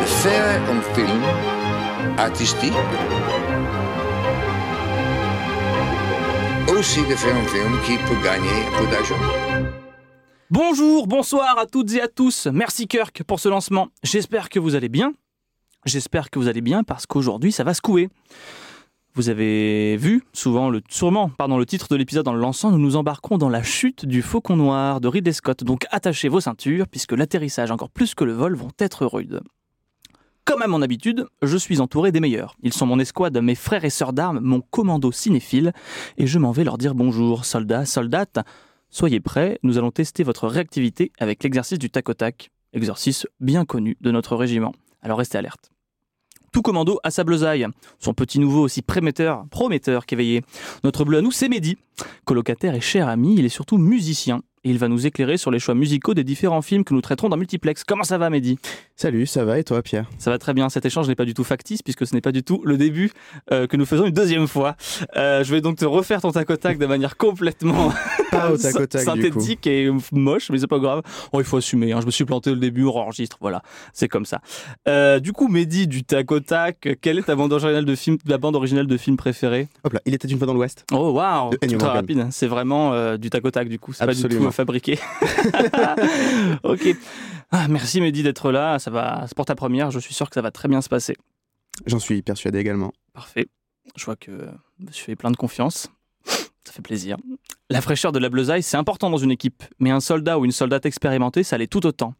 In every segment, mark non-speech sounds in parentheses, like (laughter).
de faire un film artistique, aussi de faire un film qui peut gagner un peu d'argent. Bonjour, bonsoir à toutes et à tous. Merci Kirk pour ce lancement. J'espère que vous allez bien. J'espère que vous allez bien parce qu'aujourd'hui ça va secouer. Vous avez vu souvent le, sûrement pardon, le titre de l'épisode en le lançant, nous nous embarquons dans la chute du faucon noir de Ridley Scott. Donc attachez vos ceintures puisque l'atterrissage encore plus que le vol vont être rudes. Comme à mon habitude, je suis entouré des meilleurs. Ils sont mon escouade, mes frères et sœurs d'armes, mon commando cinéphile, et je m'en vais leur dire bonjour, soldats, soldates. Soyez prêts, nous allons tester votre réactivité avec l'exercice du tac au tac, exercice bien connu de notre régiment. Alors restez alerte. Tout commando à sa bleusaille. Son petit nouveau aussi prometteur, prometteur qu'éveillé. Notre bleu à nous, c'est Mehdi. Colocataire et cher ami, il est surtout musicien. Et il va nous éclairer sur les choix musicaux des différents films que nous traiterons dans Multiplex. Comment ça va, Mehdi? Salut, ça va et toi Pierre? Ça va très bien. Cet échange n'est pas du tout factice puisque ce n'est pas du tout le début euh, que nous faisons une deuxième fois. Euh, je vais donc te refaire ton tac au tac de manière complètement Pas au tac au tac du coup. synthétique et moche, mais c'est pas grave. Oh, il faut assumer. hein. Je me suis planté au début, on enregistre. Voilà, c'est comme ça. Euh, du coup, Mehdi, du tac au tac, quelle est ta bande originale de film, la bande originale de film préférée? Hop là, il était une fois dans l'Ouest. Oh waouh, très rapide. C'est vraiment euh, du tac au tac du coup. C'est pas du tout Absolument. euh, fabriqué. (laughs) ok. Ah, merci Mehdi d'être là. Ça va, c'est pour ta première. Je suis sûr que ça va très bien se passer. J'en suis persuadé également. Parfait. Je vois que je fais plein de confiance. Ça fait plaisir. La fraîcheur de la bleusaille, c'est important dans une équipe, mais un soldat ou une soldate expérimentée, ça l'est tout autant.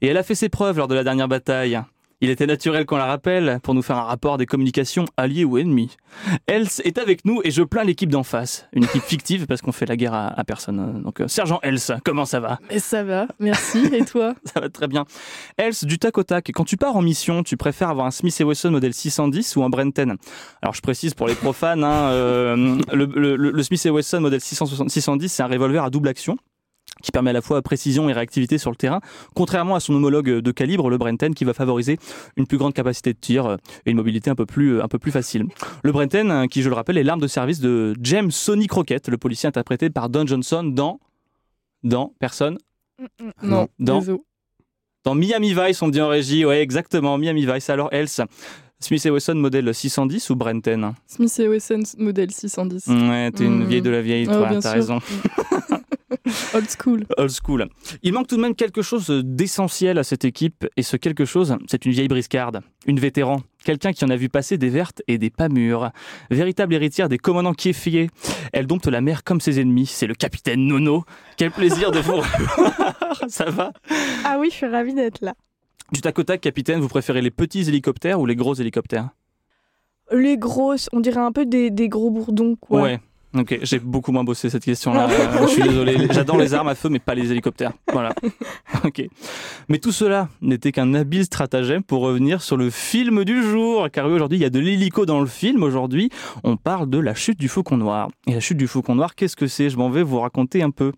Et elle a fait ses preuves lors de la dernière bataille. Il était naturel qu'on la rappelle pour nous faire un rapport des communications alliées ou ennemies. Else est avec nous et je plains l'équipe d'en face. Une équipe fictive parce qu'on fait la guerre à, à personne. Donc, euh, Sergent Else, comment ça va? Mais ça va, merci. Et toi? (laughs) Ça va très bien. Else, du tac au tac, quand tu pars en mission, tu préfères avoir un Smith Wesson modèle 610 ou un Brenten Alors je précise pour les profanes, hein, euh, le, le- le Smith Wesson modèle 660 610, c'est un revolver à double action qui permet à la fois précision et réactivité sur le terrain, contrairement à son homologue de calibre, le Brenten, qui va favoriser une plus grande capacité de tir euh, et une mobilité un peu plus, un peu plus facile. Le Brenten, hein, qui je le rappelle, est l'arme de service de James Sonny Crockett, le policier interprété par Don Johnson dans... Dans... Personne? Non, Dans- désolé. dans Miami Vice, on dit en régie, ouais, exactement, Miami Vice. Alors, Else, Smith Wesson modèle 610 ou Brenten? Smith Wesson modèle 610. Ouais, t'es une Mm. vieille de la vieille, Oh, toi, bien t'as raison. (laughs) Old school. Old school. Il manque tout de même quelque chose d'essentiel à cette équipe, et ce quelque chose, c'est une vieille briscarde, une vétéran, quelqu'un qui en a vu passer des vertes et des pas mûres. Véritable héritière des commandants Kiefier, elle dompte la mer comme ses ennemis, c'est le capitaine Nono. Quel plaisir de vous (laughs) revoir Ça va? Ah oui, je suis ravie d'être là. Du tac au tac, capitaine, vous préférez les petits hélicoptères ou les gros hélicoptères? Les grosses, on dirait un peu des, des gros bourdons, quoi. Ouais. Ok, j'ai beaucoup moins bossé cette question-là. Euh, je suis désolé. (laughs) J'adore les armes à feu, mais pas les hélicoptères. Voilà. (laughs) Ok. Mais tout cela n'était qu'un habile stratagème pour revenir sur le film du jour. Car oui, aujourd'hui, il y a de l'hélico dans le film. Aujourd'hui, on parle de la chute du Faucon Noir. Et la chute du Faucon Noir, qu'est-ce que c'est? Je m'en vais vous raconter un peu.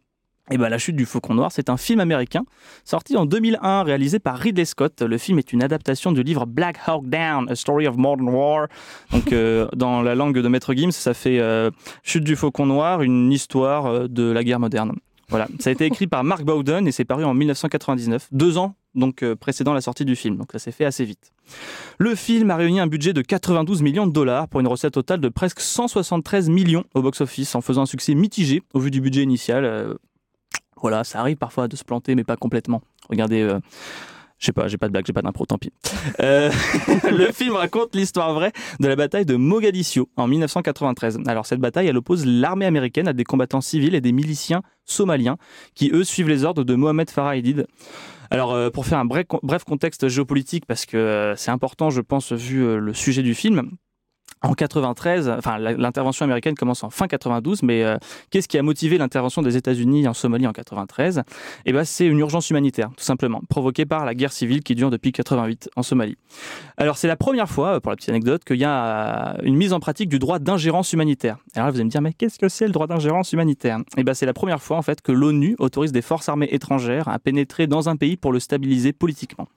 Eh ben, La chute du Faucon Noir, c'est un film américain sorti en 2001, réalisé par Ridley Scott. Le film est une adaptation du livre Black Hawk Down, A Story of Modern War. Donc, euh, (laughs) dans la langue de Maître Gims, ça fait euh, Chute du Faucon Noir, une histoire euh, de la guerre moderne. Voilà, ça a été écrit par Mark Bowden et c'est paru en 1999, deux ans donc précédant la sortie du film. Donc ça s'est fait assez vite. Le film a réuni un budget de 92 millions de dollars pour une recette totale de presque 173 millions au box-office, en faisant un succès mitigé au vu du budget initial. Voilà, ça arrive parfois de se planter, mais pas complètement. Regardez. euh, je sais pas, j'ai pas de blague, j'ai pas d'impro, tant pis. Euh, (laughs) le film raconte l'histoire vraie de la bataille de Mogadiscio en 1993. Alors cette bataille, elle oppose l'armée américaine à des combattants civils et des miliciens somaliens qui, eux, suivent les ordres de Mohamed Farah Aidid. Alors, euh, pour faire un bref, contexte géopolitique, parce que c'est important, je pense, vu le sujet du film, en 93, enfin l'intervention américaine commence en fin 92, mais euh, qu'est-ce qui a motivé l'intervention des États-Unis en Somalie en 93 Eh ben c'est une urgence humanitaire, tout simplement, provoquée par la guerre civile qui dure depuis 88 en Somalie. Alors c'est la première fois, pour la petite anecdote, qu'il y a une mise en pratique du droit d'ingérence humanitaire. Alors là, vous allez me dire, mais qu'est-ce que c'est le droit d'ingérence humanitaire? Eh ben c'est la première fois en fait que l'ONU autorise des forces armées étrangères à pénétrer dans un pays pour le stabiliser politiquement.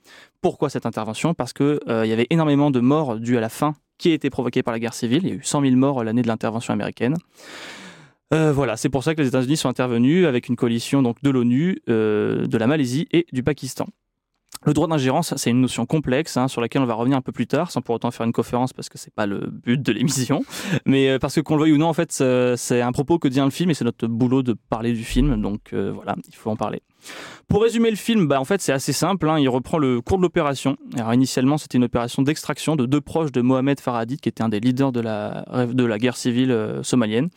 Pourquoi cette intervention? Parce qu'il euh, y avait énormément de morts dues à la faim qui a été provoquée par la guerre civile. Il y a eu 100 000 morts l'année de l'intervention américaine. Euh, voilà, c'est pour ça que les États-Unis sont intervenus avec une coalition donc de l'ONU, euh, de la Malaisie et du Pakistan. Le droit d'ingérence, c'est une notion complexe hein, sur laquelle on va revenir un peu plus tard, sans pour autant faire une conférence parce que c'est pas le but de l'émission, mais euh, parce que qu'on le veuille ou non, en fait, c'est un propos que dit un film et c'est notre boulot de parler du film, donc voilà, il faut en parler. Pour résumer le film, bah, en fait, c'est assez simple. Hein. il reprend le cours de l'opération. Alors, initialement, c'était une opération d'extraction de deux proches de Mohamed Faradid, qui était un des leaders de la, de la guerre civile euh, somalienne.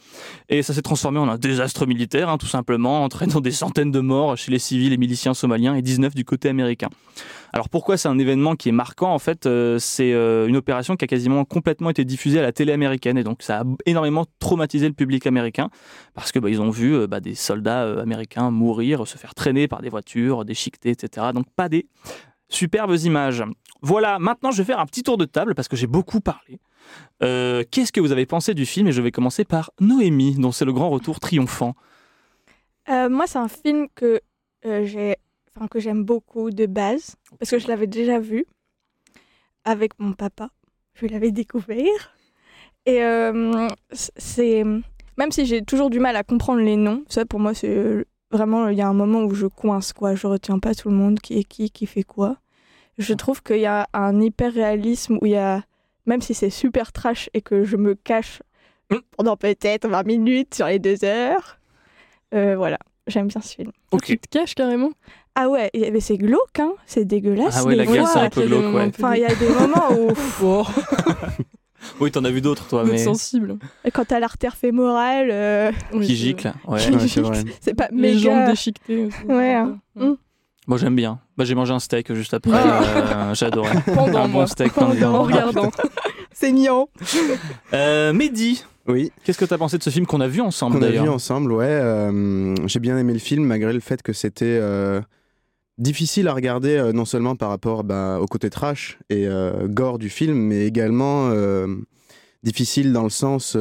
Et ça s'est transformé en un désastre militaire, hein, tout simplement, entraînant des centaines de morts chez les civils et miliciens somaliens et 19 du côté américain. Alors pourquoi c'est un événement qui est marquant En fait, euh, c'est euh, une opération qui a quasiment complètement été diffusée à la télé américaine et donc ça a énormément traumatisé le public américain parce que bah, ils ont vu euh, bah, des soldats américains mourir, se faire traîner par des voitures, déchiquetés, etc. Donc pas des superbes images. Voilà, maintenant je vais faire un petit tour de table parce que j'ai beaucoup parlé. Qu'est-ce que vous avez pensé du film Et je vais commencer par Noémie, dont c'est le grand retour triomphant. moi, c'est un film que j'ai enfin, que j'aime beaucoup de base, parce que je l'avais déjà vu avec mon papa. Je l'avais découvert. Et euh, c'est. Même si j'ai toujours du mal à comprendre les noms, ça pour moi, c'est vraiment. Il y a un moment où je coince, quoi. Je retiens pas tout le monde, qui est qui, qui fait quoi. Je trouve qu'il y a un hyper réalisme où il y a. Même si c'est super trash et que je me cache mm. pendant peut-être 20 minutes sur les deux heures. Euh, voilà, j'aime bien ce film. Ok. Tu te caches carrément? Ah ouais, mais c'est glauque, hein c'est dégueulasse. Ah ouais, la guerre, c'est un peu glauque, ouais. Enfin, il y a des moments où. (laughs) (laughs) oui, t'en as vu d'autres, toi, mais. sensible. Et quand t'as l'artère fémorale. Euh... qui gicle, ouais. c'est pas Les méga. jambes déchiquetées aussi. Ouais. Hein. Mm. Moi, j'aime bien. Bah, j'ai mangé un steak juste après. euh, j'ai adoré. (laughs) Pendant un moi. bon steak. Pendant, en regardant. c'est mignon. Euh, Mehdi, Oui, qu'est-ce que t'as pensé de ce film qu'on a vu ensemble qu'on a vu ensemble, ouais. euh, J'ai bien aimé le film, malgré le fait que c'était euh, difficile à regarder, euh, non seulement par rapport bah, au côté trash et euh, gore du film, mais également euh, difficile dans le sens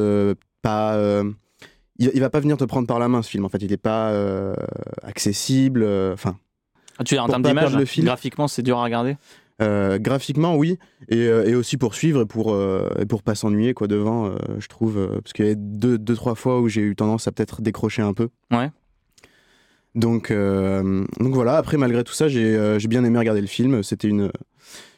pas. il, il va pas venir te prendre par la main ce film. En fait, il est pas accessible. Enfin, Ah, Tu es en termes d'image, le fil. graphiquement, c'est dur à regarder? Graphiquement, oui, et, et aussi pour suivre et pour, et pour pas s'ennuyer quoi devant, je trouve, parce qu'il y a deux, deux, trois fois où j'ai eu tendance à peut-être décrocher un peu. Ouais. Donc, euh, donc voilà, après malgré tout ça, j'ai euh, j'ai bien aimé regarder le film, c'était une,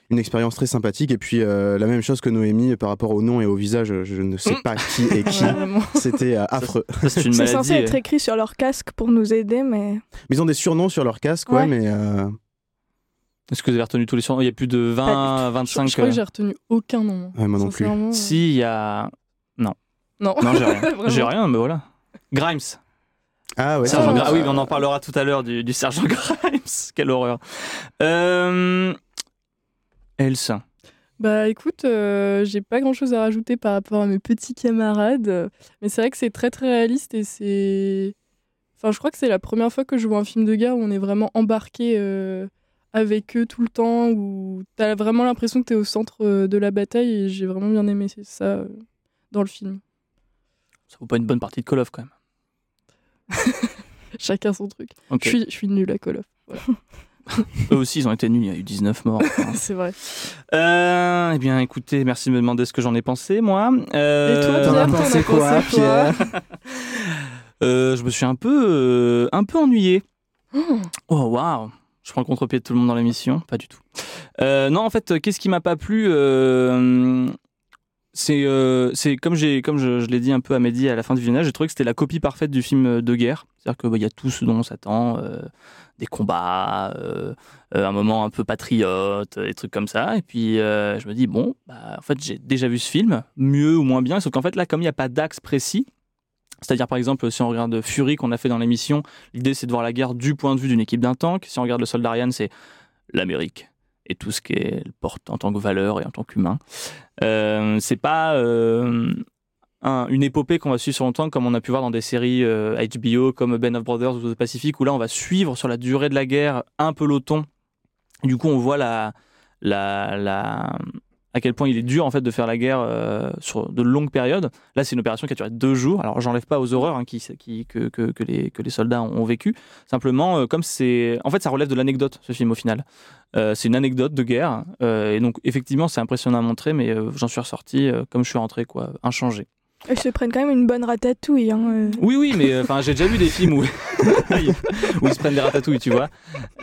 une expérience très sympathique, et puis euh, la même chose que Noémie par rapport au nom et au visage, je ne sais pas qui est qui, (laughs) c'était euh, affreux. C'est censé être écrit sur leur casque pour nous aider, mais. Mais ils ont des surnoms sur leur casque, ouais, Ouais. mais euh, Est-ce que vous avez retenu tous les surnoms? Il y a plus de 20, Je, 25. je crois que j'ai retenu aucun nom. Ouais, moi non plus. Si, il y a. Non. Non, j'ai (laughs) rien. J'ai rien, mais voilà. Grimes. Ah ouais. Sergent Ah. Gra- ah oui, mais on en parlera tout à l'heure du, du sergent (laughs) Grimes. Quelle horreur. Euh... Else. Bah écoute, euh, j'ai pas grand chose à rajouter par rapport à mes petits camarades, mais c'est vrai que c'est très très réaliste et c'est. Enfin, je crois que c'est la première fois que je vois un film de guerre où on est vraiment embarqué euh, avec eux tout le temps, où t'as vraiment l'impression que t'es au centre euh, de la bataille et j'ai vraiment bien aimé ça euh, dans le film. Ça vaut pas une bonne partie de Call of quand même. (laughs) Chacun son truc. Je, suis, je suis nulle à Call of. (laughs) Eux aussi, ils ont été nuls. Il y a eu 19 morts. Enfin, (laughs) c'est vrai. Euh, eh bien, écoutez, merci de me demander ce que j'en ai pensé, moi. Euh, Et toi, T'en as Pierre, t'en pensé as quoi, pensé quoi Pierre euh, Je me suis un peu, euh, un peu ennuyé. Oh, Oh, waouh Je prends le contre-pied de tout le monde dans l'émission Pas du tout. Euh, non, en fait, qu'est-ce qui m'a pas plu euh, C'est euh, c'est comme, je, l'ai dit un peu à Mehdi à la fin du visionnage, j'ai trouvé que c'était la copie parfaite du film de guerre. C'est-à-dire qu'il y a tout ce dont on s'attend, euh, des combats, euh, euh, un moment un peu patriote, des trucs comme ça. Et puis euh, je me dis, bon, bah, en fait, j'ai déjà vu ce film, mieux ou moins bien, sauf qu'en fait, là, comme il n'y a pas d'axe précis, c'est-à-dire, par exemple, si on regarde Fury qu'on a fait dans l'émission, l'idée c'est de voir la guerre du point de vue d'une équipe d'un tank. Si on regarde le soldat Ryan, c'est l'Amérique et tout ce qu'elle porte en tant que valeur et en tant qu'humain. Euh, c'est pas euh, un- une épopée qu'on va suivre sur longtemps comme on a pu voir dans des séries euh, HBO comme Ben of Brothers ou The Pacific où là on va suivre sur la durée de la guerre un peloton. Du coup on voit la, la, la, à quel point il est dur en fait de faire la guerre euh, sur de longues périodes. Là, c'est une opération qui a duré deux jours. Alors, j'enlève pas aux horreurs hein, qui, qui, que, que, que les, que les soldats ont vécu. Simplement, euh, comme c'est, en fait, ça relève de l'anecdote ce film au final. Euh, c'est une anecdote de guerre et donc effectivement, c'est impressionnant à montrer, mais j'en suis ressorti comme je suis rentré, quoi, inchangé. Ils se prennent quand même une bonne ratatouille. Hein, euh. Oui, oui, mais enfin, j'ai déjà vu des films où, (laughs) où ils se prennent des ratatouilles, tu vois.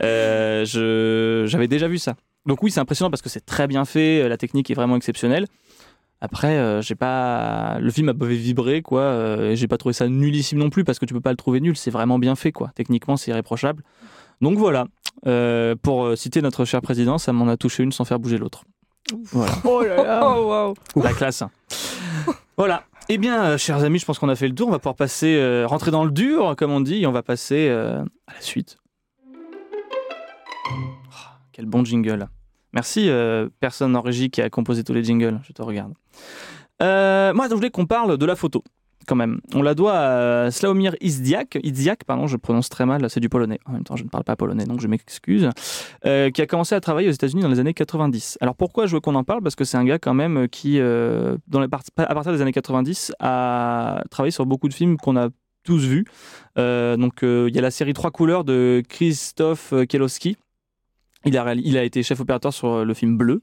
Euh, je, j'avais déjà vu ça. Donc oui, c'est impressionnant parce que c'est très bien fait, la technique est vraiment exceptionnelle. Après, euh, j'ai pas, le film m'a pas vibrer, quoi. euh, et j'ai pas trouvé ça nullissime non plus parce que tu peux pas le trouver nul. C'est vraiment bien fait, quoi. Techniquement, c'est irréprochable. Donc voilà. Euh, pour euh, citer notre cher président, ça m'en a touché une sans faire bouger l'autre. Voilà. Oh là là. (laughs) Oh waouh La classe. voilà. Eh bien, euh, chers amis, je pense qu'on a fait le tour. On va pouvoir passer, euh, rentrer dans le dur, comme on dit, et on va passer euh, à la suite. Quel bon jingle. Merci, euh, personne en régie qui a composé tous les jingles. Je te regarde. Euh, moi, je voulais qu'on parle de la photo, quand même. On la doit à Slawomir Izdiak, Izdiak, pardon, je prononce très mal, c'est du polonais. En même temps, je ne parle pas polonais, donc je m'excuse. Euh, qui a commencé à travailler aux États-Unis dans les années 90. Alors pourquoi je veux qu'on en parle? Parce que c'est un gars quand même qui, euh, à partir des années 90, a travaillé sur beaucoup de films qu'on a tous vus. Donc il y a la série Trois couleurs de Christophe Kielowski. Il a, été chef opérateur sur le film Bleu.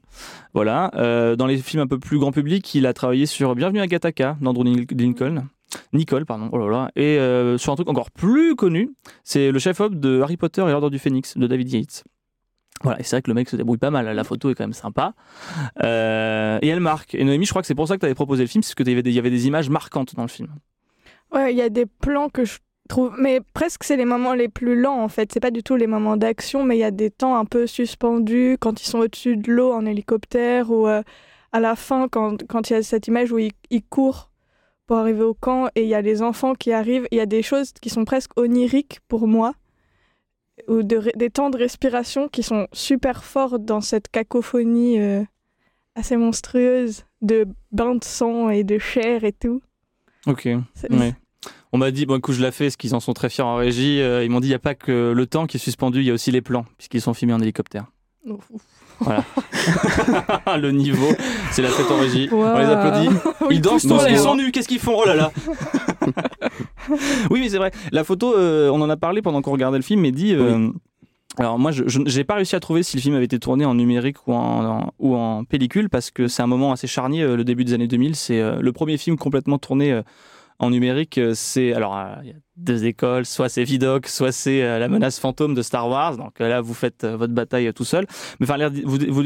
Voilà. Euh, dans les films un peu plus grand public, il a travaillé sur Bienvenue à Gattaca d'Andrew Lin- Lincoln. Nicole, pardon. Oh. Et euh, sur un truc encore plus connu, c'est le chef-op de Harry Potter et l'Ordre du Phénix de David Yates. Voilà, et c'est vrai que le mec se débrouille pas mal, la photo est quand même sympa. Euh, et elle marque. Et Noémie, je crois que c'est pour ça que tu avais proposé le film, c'est parce qu'il y avait des images marquantes dans le film. Ouais, il y a des plans que je trouve. Mais presque, c'est les moments les plus lents, en fait. C'est pas du tout les moments d'action, mais il y a des temps un peu suspendus quand ils sont au-dessus de l'eau en hélicoptère ou euh, à la fin, quand, quand il y a cette image où ils, ils courent pour arriver au camp et il y a les enfants qui arrivent. Il y a des choses qui sont presque oniriques pour moi. Ou de des temps de respiration qui sont super forts dans cette cacophonie euh, assez monstrueuse de bains de sang et de chair et tout. Ok. Ouais. On m'a dit, bon, écoute, je l'ai fait, parce qu'ils en sont très fiers en régie. euh, ils m'ont dit, il n'y a pas que le temps qui est suspendu, il y a aussi les plans, puisqu'ils sont filmés en hélicoptère. (laughs) le niveau, c'est la fête en régie. On les applaudit. (laughs) Ils dansent tous, ils sont nus, qu'est-ce qu'ils font? Oh là là (laughs) Oui, mais c'est vrai. La photo, euh, on en a parlé pendant qu'on regardait le film, mais dit. euh, Alors moi, je n'ai pas réussi à trouver si le film avait été tourné en numérique ou en, en- ou en pellicule, parce que c'est un moment assez charnier, euh, le début des années 2000. C'est euh, le premier film complètement tourné euh, en numérique. euh, C'est alors euh, il y a deux écoles, soit c'est Vidoc, soit c'est euh, la menace fantôme de Star Wars. Donc là, vous faites votre bataille tout seul. Mais enfin, vous,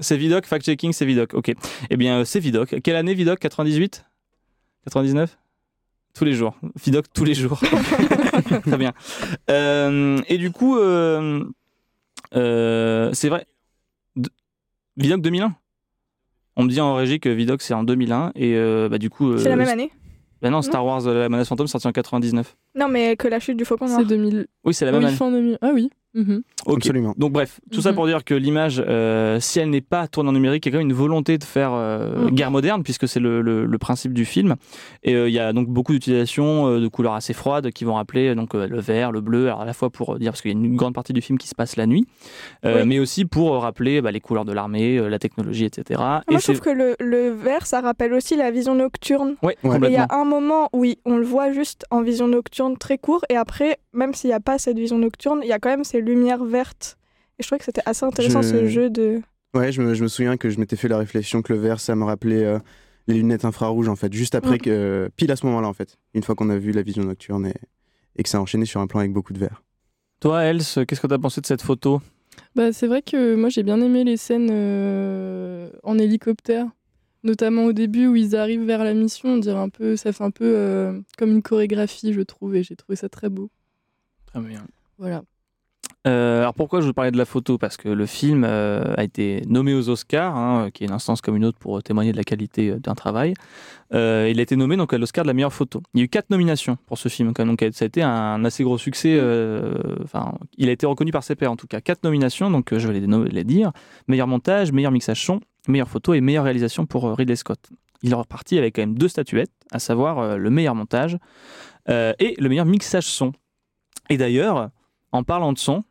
c'est Vidoc, fact-checking, c'est Vidoc. Ok. Eh bien, c'est Vidoc. Quelle année Vidoc 98 99 Tous les jours. Vidoc tous les jours. (laughs) Très bien. Et du coup, c'est vrai. Vidoc 2001 On me dit en régie que Vidoc c'est en 2001 et euh, bah, du coup. C'est la euh, même année bah non, Star Wars, euh, la menace fantôme, sorti en 99. Non, mais que la chute du faucon noir. C'est 2000. Oui, c'est la même oui, année. fin 2000. Ah oui. Mhm. Absolument. Donc bref, tout ça Mhm. pour dire que l'image, euh, si elle n'est pas tournée en numérique, il y a quand même une volonté de faire euh, Mhm. guerre moderne, puisque c'est le, le- le principe du film. Et euh, il y a donc beaucoup d'utilisation euh, de couleurs assez froides qui vont rappeler donc euh, le vert, le bleu, alors à la fois pour dire parce qu'il y a une grande partie du film qui se passe la nuit, euh, Oui. mais aussi pour rappeler bah, les couleurs de l'armée, euh, la technologie, etc. Moi, Et je trouve que le, le vert, ça rappelle aussi la vision nocturne. Ouais, Ouais. Et il y a un moment où on le voit juste en vision nocturne très court, et après, même s'il n'y a pas cette vision nocturne, il y a quand même ces lumières vertes. Et je trouvais que c'était assez intéressant Je- ce jeu de. Ouais, je me, je me souviens que je m'étais fait la réflexion que le vert, ça me rappelait euh, les lunettes infrarouges, en fait, juste après que. euh, pile à ce moment-là, en fait, une fois qu'on a vu la vision nocturne et, et que ça a enchaîné sur un plan avec beaucoup de vert. Toi, Else, qu'est-ce que tu as pensé de cette photo? Bah, c'est vrai que moi j'ai bien aimé les scènes euh, en hélicoptère, notamment au début où ils arrivent vers la mission. On dirait un peu, ça fait un peu euh, comme une chorégraphie, je trouve, et j'ai trouvé ça très beau. Très bien. Voilà. Euh, alors pourquoi je vous parlais de la photo? Parce que le film euh, a été nommé aux Oscars, hein, qui est une instance comme une autre pour témoigner de la qualité euh, d'un travail. Euh, il a été nommé donc à l'Oscar de la meilleure photo. Il y a eu quatre nominations pour ce film, donc ça a été un assez gros succès. euh, Enfin, il a été reconnu par ses pairs en tout cas. Quatre nominations, donc euh, je vais les, les dire meilleur montage, meilleur mixage son, meilleure photo et meilleure réalisation pour euh, Ridley Scott. Il est reparti avec quand même deux statuettes, à savoir euh, le meilleur montage euh, et le meilleur mixage son. Et d'ailleurs, en parlant de son,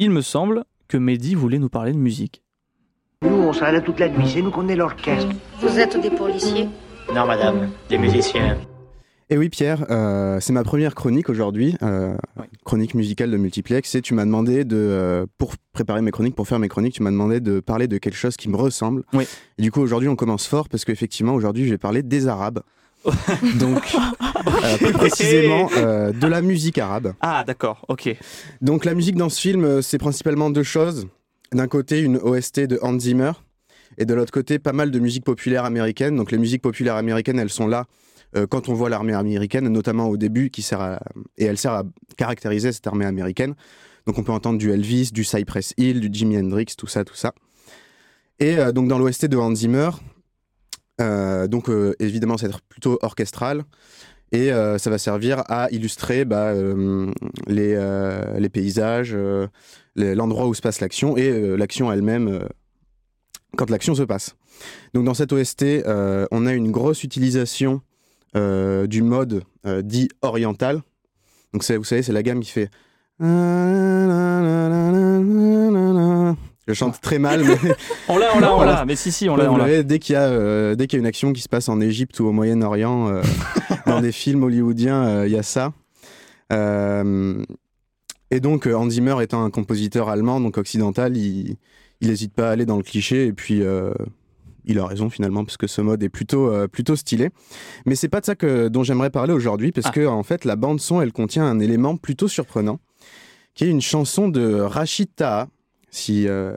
il me semble que Mehdi voulait nous parler de musique. Nous, on sera là toute la nuit, c'est nous qu'on est l'orchestre. Vous êtes des policiers Non, madame, des musiciens. Et oui, Pierre, euh, c'est ma première chronique aujourd'hui, euh, chronique musicale de Multiplex. Et tu m'as demandé de, euh, pour préparer mes chroniques, pour faire mes chroniques, tu m'as demandé de parler de quelque chose qui me ressemble. Oui. Et du coup, aujourd'hui, on commence fort parce qu'effectivement, aujourd'hui, je vais parler des Arabes. (laughs) Donc, euh, plus précisément, euh, de la musique arabe. Ah, d'accord, ok. Donc, la musique dans ce film, euh, c'est principalement deux choses. D'un côté, une OST de Hans Zimmer. Et de l'autre côté, pas mal de musique populaire américaine. Donc, les musiques populaires américaines, elles sont là euh, quand on voit l'armée américaine, notamment au début, qui sert à, et elle sert à caractériser cette armée américaine. Donc on peut entendre du Elvis, du Cypress Hill, du Jimi Hendrix, tout ça, tout ça. Et donc dans l'OST de Hans Zimmer, donc euh, évidemment ça va être plutôt orchestral et euh, ça va servir à illustrer bah, euh, les, euh, paysages, euh, l'endroit où se passe l'action et euh, l'action elle-même euh, quand l'action se passe. Donc dans cette OST, euh, on a une grosse utilisation euh, du mode euh, dit oriental. Donc vous savez, c'est la gamme qui fait. Je chante très mal, mais (laughs) On l'a, on l'a, on l'a. Mais si, si, on l'a, on dès qu'il y a euh, qu'il y a une action qui se passe en Égypte ou au Moyen-Orient, euh, (laughs) dans des films hollywoodiens, euh, il y a ça. Euh, et donc Hans Zimmer étant un compositeur allemand, donc occidental, il n'hésite pas à aller dans le cliché et puis il a raison finalement parce que ce mode est plutôt euh, plutôt stylé. Mais c'est pas de ça que dont j'aimerais parler aujourd'hui parce Ah. que en fait la bande son elle contient un élément plutôt surprenant qui est une chanson de Rachid Taha. Si euh,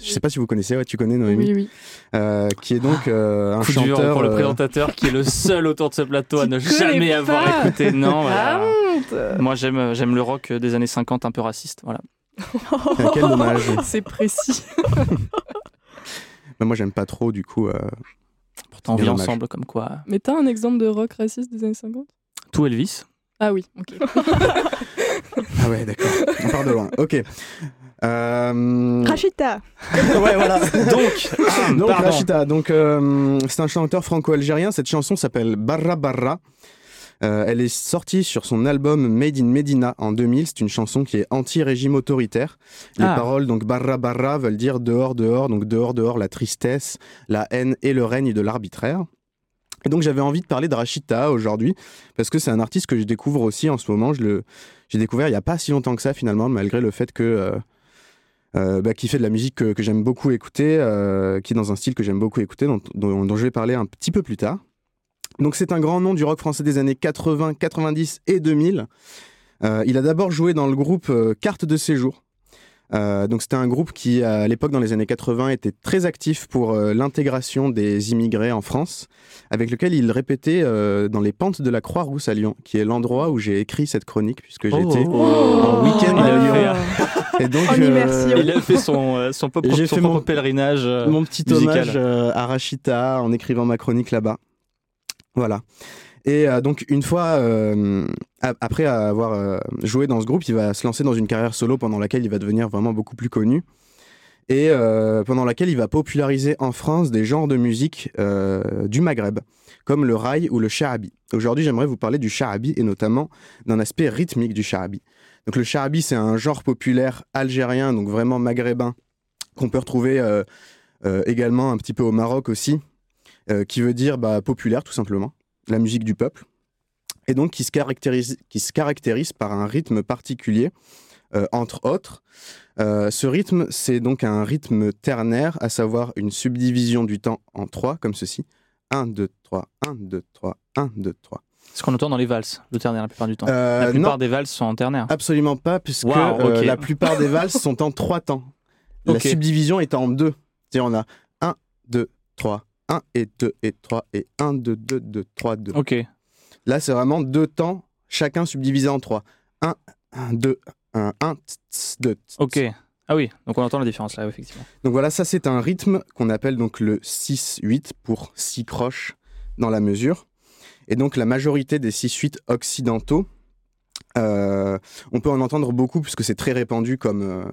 je sais pas si vous connaissez, ouais, tu connais Noémie, Oui, oui. euh, qui est donc euh, un Coup dur chanteur. pour le euh, présentateur qui est le seul autour de ce plateau à ne jamais avoir écouté. Non, voilà. Ah, Moi, j'aime, j'aime le rock des années 50 un peu raciste. Voilà. euh, quel dommage. (laughs) C'est précis. (laughs) Bah, moi j'aime pas trop du coup. euh, Pourtant, on vit dommage. ensemble comme quoi. Mais t'as un exemple de rock raciste des années 50 Tout Elvis. Ah oui, ok. (laughs) Ah ouais d'accord. On part de loin. Ok. Euh, Rachita. (laughs) ouais voilà. Donc, ah, Donc donc euh, c'est un chanteur franco-algérien. Cette chanson s'appelle Barra Barra. Euh, elle est sortie sur son album Made in Medina en 2000. C'est une chanson qui est anti-régime autoritaire. Les Ah. paroles donc Barra Barra veulent dire dehors dehors, donc dehors dehors la tristesse, la haine et le règne de l'arbitraire. Et donc j'avais envie de parler de Rachida aujourd'hui parce que c'est un artiste que je découvre aussi en ce moment. Je le j'ai découvert il y a pas si longtemps que ça finalement, malgré le fait que euh, bah, qui fait de la musique que, que j'aime beaucoup écouter, euh, qui est dans un style que j'aime beaucoup écouter, dont, dont- dont je vais parler un petit peu plus tard. Donc c'est un grand nom du rock français des années 80, 90 et 2000. Euh, il a d'abord joué dans le groupe euh, Carte de séjour. Euh, donc c'était un groupe qui, à l'époque, dans les années 80, était très actif pour euh, l'intégration des immigrés en France, avec lequel il répétait euh, dans les pentes de la Croix-Rousse à Lyon, qui est l'endroit où j'ai écrit cette chronique, puisque Oh. j'étais Oh. en week-end a à Lyon. (laughs) Et (laughs) donc, En immersion. Il a fait son, euh, son, propre, J'ai son fait propre mon- pèlerinage. euh, mon petit musical. hommage euh, à Rachita en écrivant ma chronique là-bas. Voilà. Et euh, donc, une fois, euh, a- après avoir euh, joué dans ce groupe, il va se lancer dans une carrière solo pendant laquelle il va devenir vraiment beaucoup plus connu. Et euh, pendant laquelle il va populariser en France des genres de musique euh, du Maghreb, comme le rail ou le sharabi. Aujourd'hui, j'aimerais vous parler du sharabi et notamment d'un aspect rythmique du sharabi. Donc, le sharabi, c'est un genre populaire algérien, donc vraiment maghrébin, qu'on peut retrouver euh, euh, également un petit peu au Maroc aussi, euh, qui veut dire bah, populaire tout simplement, la musique du peuple, et donc qui se caractérise, qui se caractérise par un rythme particulier, entre autres. Ce rythme, c'est donc un rythme ternaire, à savoir une subdivision du temps en trois, comme ceci. 1, 2, 3, 1, 2, 3, 1, 2, 3. Ce qu'on entend dans les valses, le ternaire la plupart du temps. Euh, la plupart non, des valses sont en ternaire. absolument pas, puisque Waouh, euh, ok. la plupart des valses sont en trois temps. La subdivision est en deux. On a 1, 2, 3, 1 et 2 et 3 et 1, 2, 2, 2, 3, 2. Ok. Là, c'est vraiment deux temps, chacun subdivisé en trois. 1, 1, 2, un 1, 2. Ok. Ah oui, donc on entend la différence là, effectivement. Donc voilà, ça c'est un rythme qu'on appelle donc le 6-8 pour 6 croches dans la mesure. Et donc la majorité des 6-8 occidentaux, euh, on peut en entendre beaucoup puisque c'est très répandu comme, euh,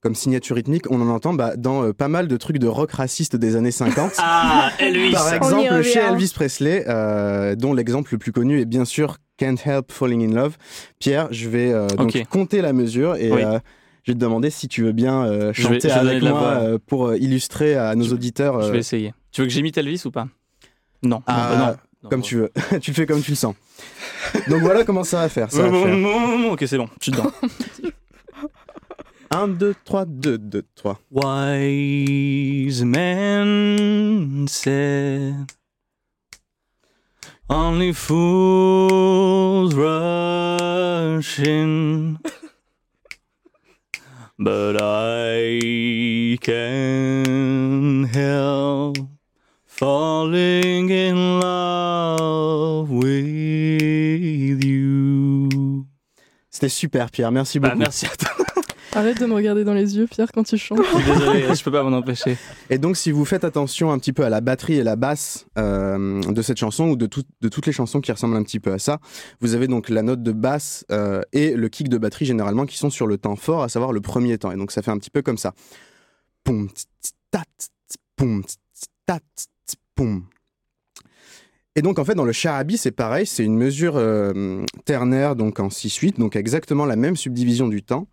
comme signature rythmique. On en entend bah, dans euh, pas mal de trucs de rock raciste des années 50. (laughs) Ah, Elvis Par exemple, chez Elvis Presley, euh, dont l'exemple le plus connu est bien sûr Can't Help Falling in Love. Pierre, je vais euh, donc compter la mesure et Oui. euh, je vais te demander si tu veux bien euh, Je vais- chanter je vais donner avec moi euh, pour illustrer à nos Je- auditeurs. Je vais essayer. Tu veux que j'imite Elvis ou pas? Non. Ah, non, non. Comme tu veux. (laughs) tu le fais comme tu le sens. Donc voilà comment ça va faire. Ça va (laughs) faire. Ok, c'est bon, je suis dedans. 1, 2, 3, 2, 2, 3. Wise men said, Only fools rush in, but I can't help falling in love with you. C'était super, Pierre. Merci Bah, beaucoup. merci à toi. (laughs) Arrête de me regarder dans les yeux, Pierre, quand tu chantes. Je suis désolé, je peux pas m'en empêcher. Et donc, si vous faites attention un petit peu à la batterie et la basse euh, de cette chanson ou de, tout- de toutes les chansons qui ressemblent un petit peu à ça, vous avez donc la note de basse euh, et le kick de batterie généralement qui sont sur le temps fort, à savoir le premier temps. Et donc, ça fait un petit peu comme ça. Poum, tss, tss, ta, tss, tss, poum, tss, Et donc, en fait, dans le charabi, c'est pareil, c'est une mesure euh, ternaire, donc en 6-8, donc exactement la même subdivision du temps.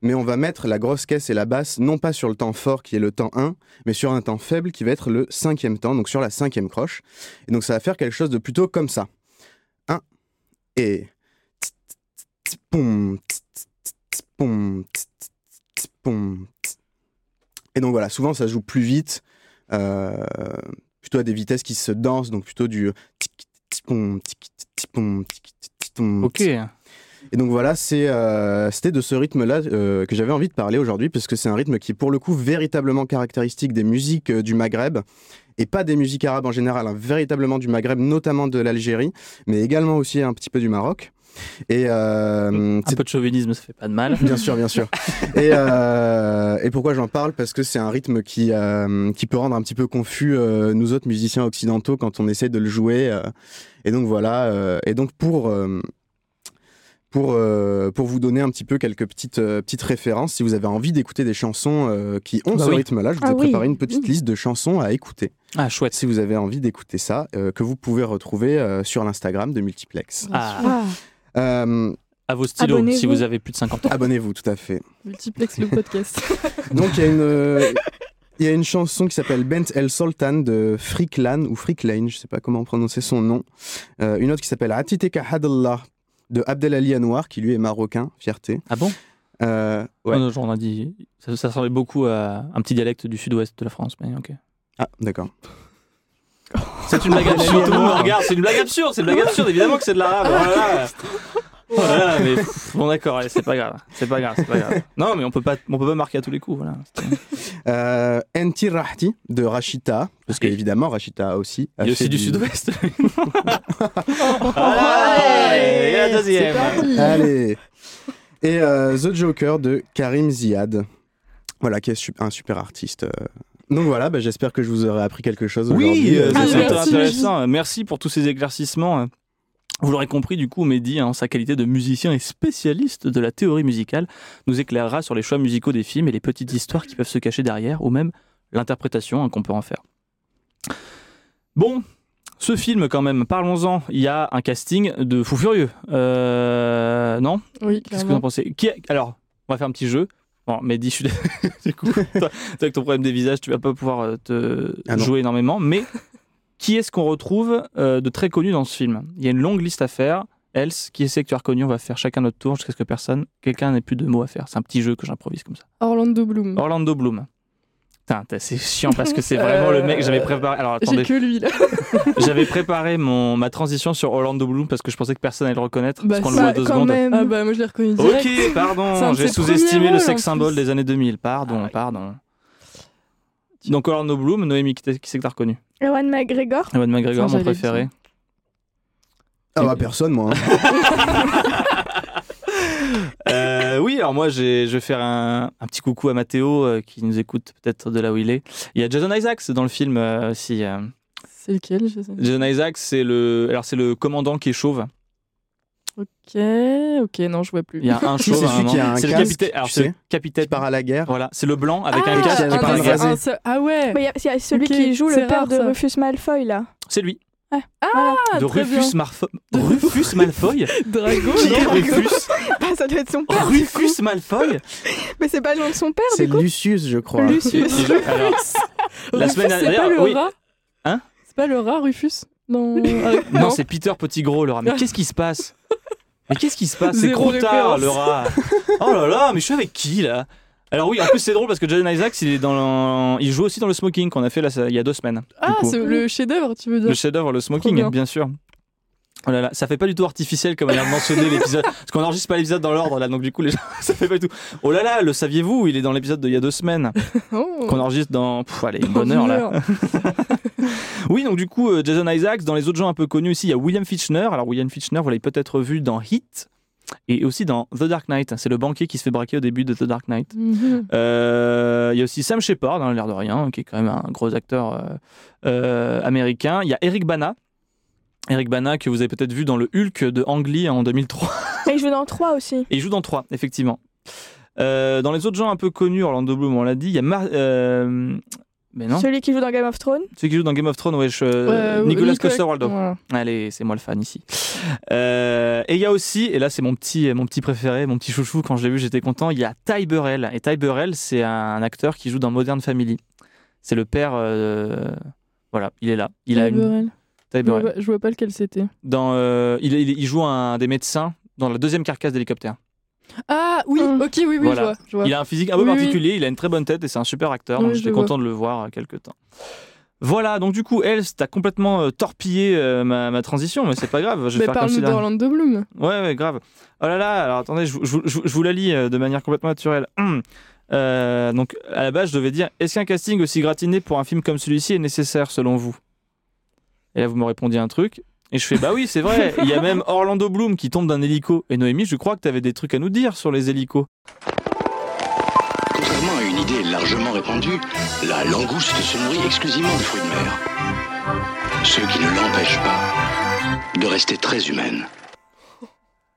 Mais on va mettre la grosse caisse et la basse, non pas sur le temps fort qui est le temps 1, mais sur un temps faible qui va être le cinquième temps, donc sur la cinquième croche. Et donc ça va faire quelque chose de plutôt comme ça. 1 et... Et donc voilà, souvent ça joue plus vite, euh, plutôt à des vitesses qui se dansent, donc plutôt du... Ok. et donc voilà, c'est, euh, c'était de ce rythme-là euh, que j'avais envie de parler aujourd'hui, parce que c'est un rythme qui est pour le coup véritablement caractéristique des musiques euh, du Maghreb, et pas des musiques arabes en général, hein, véritablement du Maghreb, notamment de l'Algérie, mais également aussi un petit peu du Maroc. Et euh, Un peu de chauvinisme, ça fait pas de mal. Bien sûr, bien sûr. (laughs) Et, euh, et pourquoi j'en parle? Parce que c'est un rythme qui, euh, qui peut rendre un petit peu confus euh, nous autres musiciens occidentaux quand on essaie de le jouer. euh. et donc voilà. euh, et donc pour, euh, pour, euh, pour vous donner un petit peu quelques petites, euh, petites références, si vous avez envie d'écouter des chansons euh, qui ont Bah ce oui. rythme-là, je vous ai Ah oui. préparé une petite liste de chansons à écouter. Ah, chouette. Si vous avez envie d'écouter ça, euh, que vous pouvez retrouver euh, sur l'Instagram de Multiplex. Ah, Ah, Euh, à vos stylos, si vous avez plus de 50 ans. Abonnez-vous, tout à fait. Multiplex le podcast. (laughs) Donc il y a une euh, il y a une chanson qui s'appelle Bent El Sultan de Freaklan ou Freaklane, je sais pas comment prononcer son nom. Euh, une autre qui s'appelle Atiteka Hadallah de Abdelali Anwar qui lui est marocain, fierté. Ah bon? Euh, ouais. Non, genre, on a dit. Ça, ça ressemblait beaucoup à un petit dialecte du sud-ouest de la France, mais ok. Ah d'accord. C'est une blague absurde, tout le monde me regarde, c'est une blague absurde, c'est une blague absurde, évidemment que c'est de l'arabe. Oh là là. (laughs) Oh là là, mais bon d'accord, allez, c'est pas grave, c'est pas grave, c'est pas grave. Non, mais on peut pas, on peut pas marquer à tous les coups, voilà. Euh, Enti Rahti de Rachita parce Ok. qu'évidemment Rachita aussi a Il y a aussi du sud-ouest. (laughs) Ouais. Allez, et la deuxième. Allez. Et euh, The Joker de Karim Ziad. Voilà, qui est un super artiste. euh. Donc voilà, bah, j'espère que je vous aurai appris quelque chose Oui, aujourd'hui. euh, Euh, c'est Ah, intéressant. Merci pour tous ces éclaircissements. Vous l'aurez compris, du coup, Mehdi, en sa qualité de musicien et spécialiste de la théorie musicale, nous éclairera sur les choix musicaux des films et les petites histoires qui peuvent se cacher derrière, ou même l'interprétation hein, qu'on peut en faire. Bon, ce film, quand même, parlons-en. Il y a un casting de fou furieux. Euh, non? Oui, Qu'est-ce que vous en pensez? Qui est- Alors, on va faire un petit jeu. Bon, Mehdi, je suis (laughs) du coup, toi, toi, avec ton problème des visages, tu vas pas pouvoir euh, te Ah jouer énormément. Mais qui est-ce qu'on retrouve euh, de très connu dans ce film? Il y a une longue liste à faire. Else, qui est-ce que tu as reconnu? On va faire chacun notre tour jusqu'à ce que personne, quelqu'un n'ait plus de mots à faire. C'est un petit jeu que j'improvise comme ça. Orlando Bloom. Orlando Bloom. Putain, t'as- c'est chiant parce que c'est (laughs) vraiment le mec. J'avais préparé. Alors J'ai attendez, que lui là. (laughs) j'avais préparé mon ma transition sur Orlando Bloom parce que je pensais que personne allait le reconnaître. Bah, parce qu'on le voit deux quand secondes. même. Ah bah moi je l'ai reconnu direct. Ok, pardon, j'ai ses sous-estimé le rôles, sex en symbol plus. des années 2000. Pardon, Ah ouais. pardon. Donc Orlando Bloom, Noémie, qui c'est que t'as reconnu? Ewan McGregor. Ewan McGregor, mon préféré. Ah bah personne moi. hein. (laughs) Euh, oui, alors moi, je vais faire un, un petit coucou à Mathéo euh, qui nous écoute peut-être de là où il est. Il y a Jason Isaacs dans le film euh, aussi. euh. C'est lequel je sais. Jason Isaacs, c'est le, alors c'est le commandant qui est chauve. Ok, ok, non, je vois plus. Il y a un (laughs) chauve. à celui un qui a moment. un C'est le capitaine. Alors tu c'est le sais, capitaine. Qui part à la guerre. Voilà, c'est le blanc avec Ah, un casque qui part à la guerre. seul- Ah ouais. Mais il y a- celui qui joue le père rare, de ça. Rufus Malfoy, là. C'est lui. Ah, de très bien. Rufus Malfoy. Rufus Malfoy. (laughs) Drago. Qui est non Rufus Bah, (laughs) ça doit être son père. Rufus Malfoy. (laughs) Mais c'est pas le nom de son père, C'est. Lucius, je crois. Lucius. Alors, la Rufus, semaine c'est dernière, pas le oui. rat Hein C'est pas le rat, Rufus Non. Ah, Non, c'est Peter Petit Gros, le rat. Mais qu'est-ce qui se passe? Mais qu'est-ce qui se passe? C'est Croutard, le rat. Oh là là, mais je suis avec qui là? Alors oui, en plus c'est drôle parce que Jason Isaacs, il est dans, le- il joue aussi dans le Smoking qu'on a fait là il y a deux semaines. Ah, c'est le chef-d'œuvre, tu veux dire le chef-d'œuvre, le Smoking, bien. bien sûr. Oh là là, ça fait pas du tout artificiel comme elle a mentionné l'épisode. (laughs) Parce qu'on enregistre pas l'épisode dans l'ordre là, donc du coup les gens, (laughs) ça fait pas du tout. Oh là là, le saviez-vous Il est dans l'épisode d'il y a deux semaines (laughs) Oh. qu'on enregistre dans. Pff, allez, une bonne heure là. Oui, donc du coup, euh, Jason Isaacs, dans les autres gens un peu connus aussi, il y a William Fitchner. Alors, William Fitchner, vous l'avez peut-être vu dans Hit et aussi dans The Dark Knight. C'est le banquier qui se fait braquer au début de The Dark Knight. (laughs) Mhm. Euh, il y a aussi Sam Shepard, hein, l'air de rien, qui est quand même un gros acteur euh, euh, américain. Il y a Eric Bana. Eric Bana, que vous avez peut-être vu dans le Hulk de Ang Lee en 2003. (laughs) Et il joue dans 3 aussi. Et il joue dans 3, effectivement. Euh, dans les autres gens un peu connus, Orlando Bloom, on l'a dit, il y a Mar- euh, Mais non, Celui qui joue dans Game of Thrones? celui qui joue dans Game of Thrones, ouais, je- Euh, Nicolas Coster-Waldau. Voilà. Allez, c'est moi le fan ici. Euh, et il y a aussi, et là c'est mon petit, mon petit préféré, mon petit chouchou, quand je l'ai vu j'étais content, il y a Ty Burrell. Et Ty Burrell, c'est un acteur qui joue dans Modern Family. C'est le père... euh, Voilà, il est là. Il a une... Burrell. Ty Je vois, Burrell. je vois pas lequel c'était. Dans, euh, il, il- il joue un des médecins dans la deuxième carcasse d'hélicoptère. Ah oui, Hum. ok, oui, oui, Voilà. je vois. Je vois. Il a un physique un peu Oui, oui. particulier, il a une très bonne tête et c'est un super acteur, Oui, donc je j'étais content de le voir à quelques temps. Voilà, donc du coup, Elle, t'as complètement euh, torpillé euh, ma, ma transition, mais c'est pas grave. Je vais Mais parle-nous de- d'Orlando Bloom. Ouais, ouais, grave. Oh là là, alors attendez, je, vous- je vous- je vous- je vous la lis euh, de manière complètement naturelle. Hum. (clears throat) Euh, donc, à la base, je devais dire est-ce qu'un casting aussi gratiné pour un film comme celui-ci est nécessaire selon vous? Et là, vous me répondiez un truc. Et je fais bah oui, c'est vrai. Il y a même Orlando Bloom qui tombe d'un hélico. Et Noémie, je crois que tu avais des trucs à nous dire sur les hélicos. Contrairement à une idée largement répandue, la langouste se nourrit exclusivement de fruits de mer. Ce qui ne l'empêche pas de rester très humaine.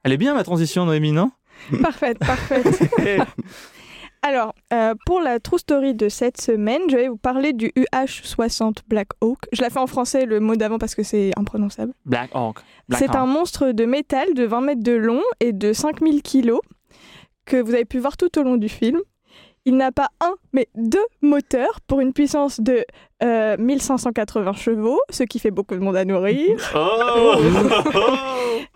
Elle est bien ma transition, Noémie, non? Parfaite, parfaite. (laughs) Alors, euh, pour la true story de cette semaine, je vais vous parler du UH-60 Black Hawk. Je la fais en français, le mot d'avant, parce que c'est imprononçable. Black Hawk. C'est un monstre de métal de 20 mètres de long et de 5000 kilos que vous avez pu voir tout au long du film. Il n'a pas un, mais deux moteurs pour une puissance de euh, 1580 chevaux, ce qui fait beaucoup de monde à nourrir, (laughs) Oh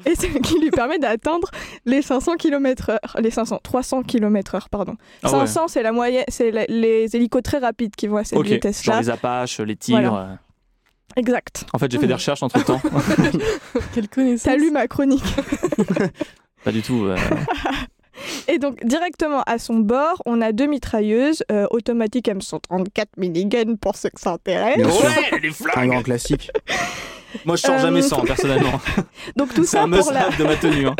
et ce qui lui permet d'atteindre les 500 km/h, les 500, 300 km/h, pardon. Ah ouais. 500, c'est la moyenne, c'est les hélicos très rapides qui vont à cette Ok, genre vitesse-là. les Apaches, les tigres. Voilà. euh. Exact. En fait, j'ai fait des recherches entre temps. (laughs) Quelle connaissance. T'as lu ma chronique. (laughs) Pas du tout. euh. Et donc, directement à son bord, on a deux mitrailleuses euh, automatiques M134 minigun pour ceux que ça intéresse. Bien sûr. Ouais, les Un flingues grand classique. (laughs) Moi, je sors Euh, jamais sans, personnellement. (laughs) Donc, tout C'est ça, un pour la, must-have de ma tenue. hein.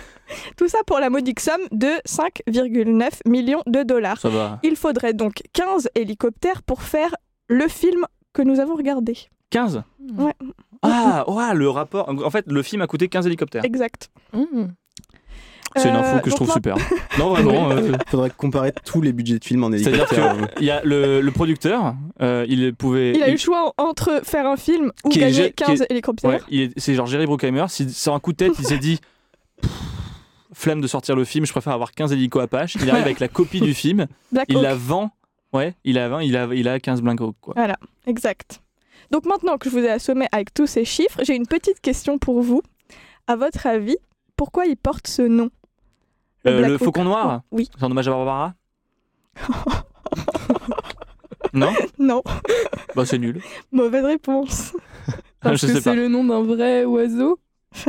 (laughs) tout ça pour la modique somme de 5,9 millions de dollars. Ça va. Il faudrait donc 15 hélicoptères pour faire le film que nous avons regardé. 15 Ouais. Ah, ouah, le rapport. En fait, le film a coûté 15 hélicoptères. Exact. Mmh. C'est une info Euh, que je trouve là- super. Non, vraiment. (laughs) euh, Faudrait comparer tous les budgets de films en C'est-à-dire hélicoptère. qu'il y a le, le producteur, euh, il pouvait. Il a eu le choix entre faire un film ou est gagner gé- qui 15 est- hélicoptères. Ouais, il est- c'est genre Jerry Bruckheimer. Si, sur un coup de tête, il s'est dit Pff, flemme de sortir le film, je préfère avoir 15 hélicos Apache. Il arrive avec la copie du film, Black il Hawk. la vend. Ouais, il la vend, il a, il a 15 Blank Hawk, quoi. Voilà, exact. Donc maintenant que je vous ai assommé avec tous ces chiffres, j'ai une petite question pour vous. À votre avis, pourquoi il porte ce nom? Euh, le Hawk. faucon noir Oui. C'est un hommage à Barbara (laughs) Non Non, Bah, c'est nul. mauvaise réponse. (laughs) Parce je que sais c'est pas. le nom d'un vrai oiseau. (laughs)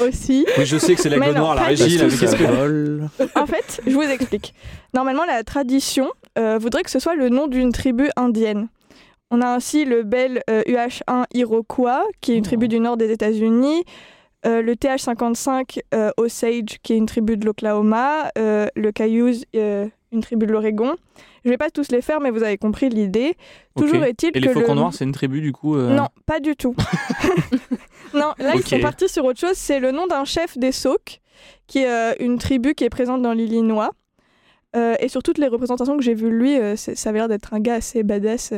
Aussi. Oui, je sais que c'est Mais l'aigle non, noir, la pas régie. du là, tout. mais qu'est-ce que. Vol. En fait, je vous explique. Normalement, la tradition euh, voudrait que ce soit le nom d'une tribu indienne. On a ainsi le bel euh, UH1 Iroquois, qui est une Oh. tribu du nord des États-Unis. Euh, le TH-55 euh, Osage, qui est une tribu de l'Oklahoma, euh, le Cayuse, euh, une tribu de l'Oregon. Je vais pas tous les faire, mais vous avez compris l'idée. Toujours est-il Et que les faucons le... noirs, c'est une tribu du coup Non, pas du tout. (laughs) (laughs) non, là, ils Ok. sont partis sur autre chose. C'est le nom d'un chef des Sauk, qui est une tribu qui est présente dans l'Illinois. Et sur toutes les représentations que j'ai vues de lui, ça avait l'air d'être un gars assez badass.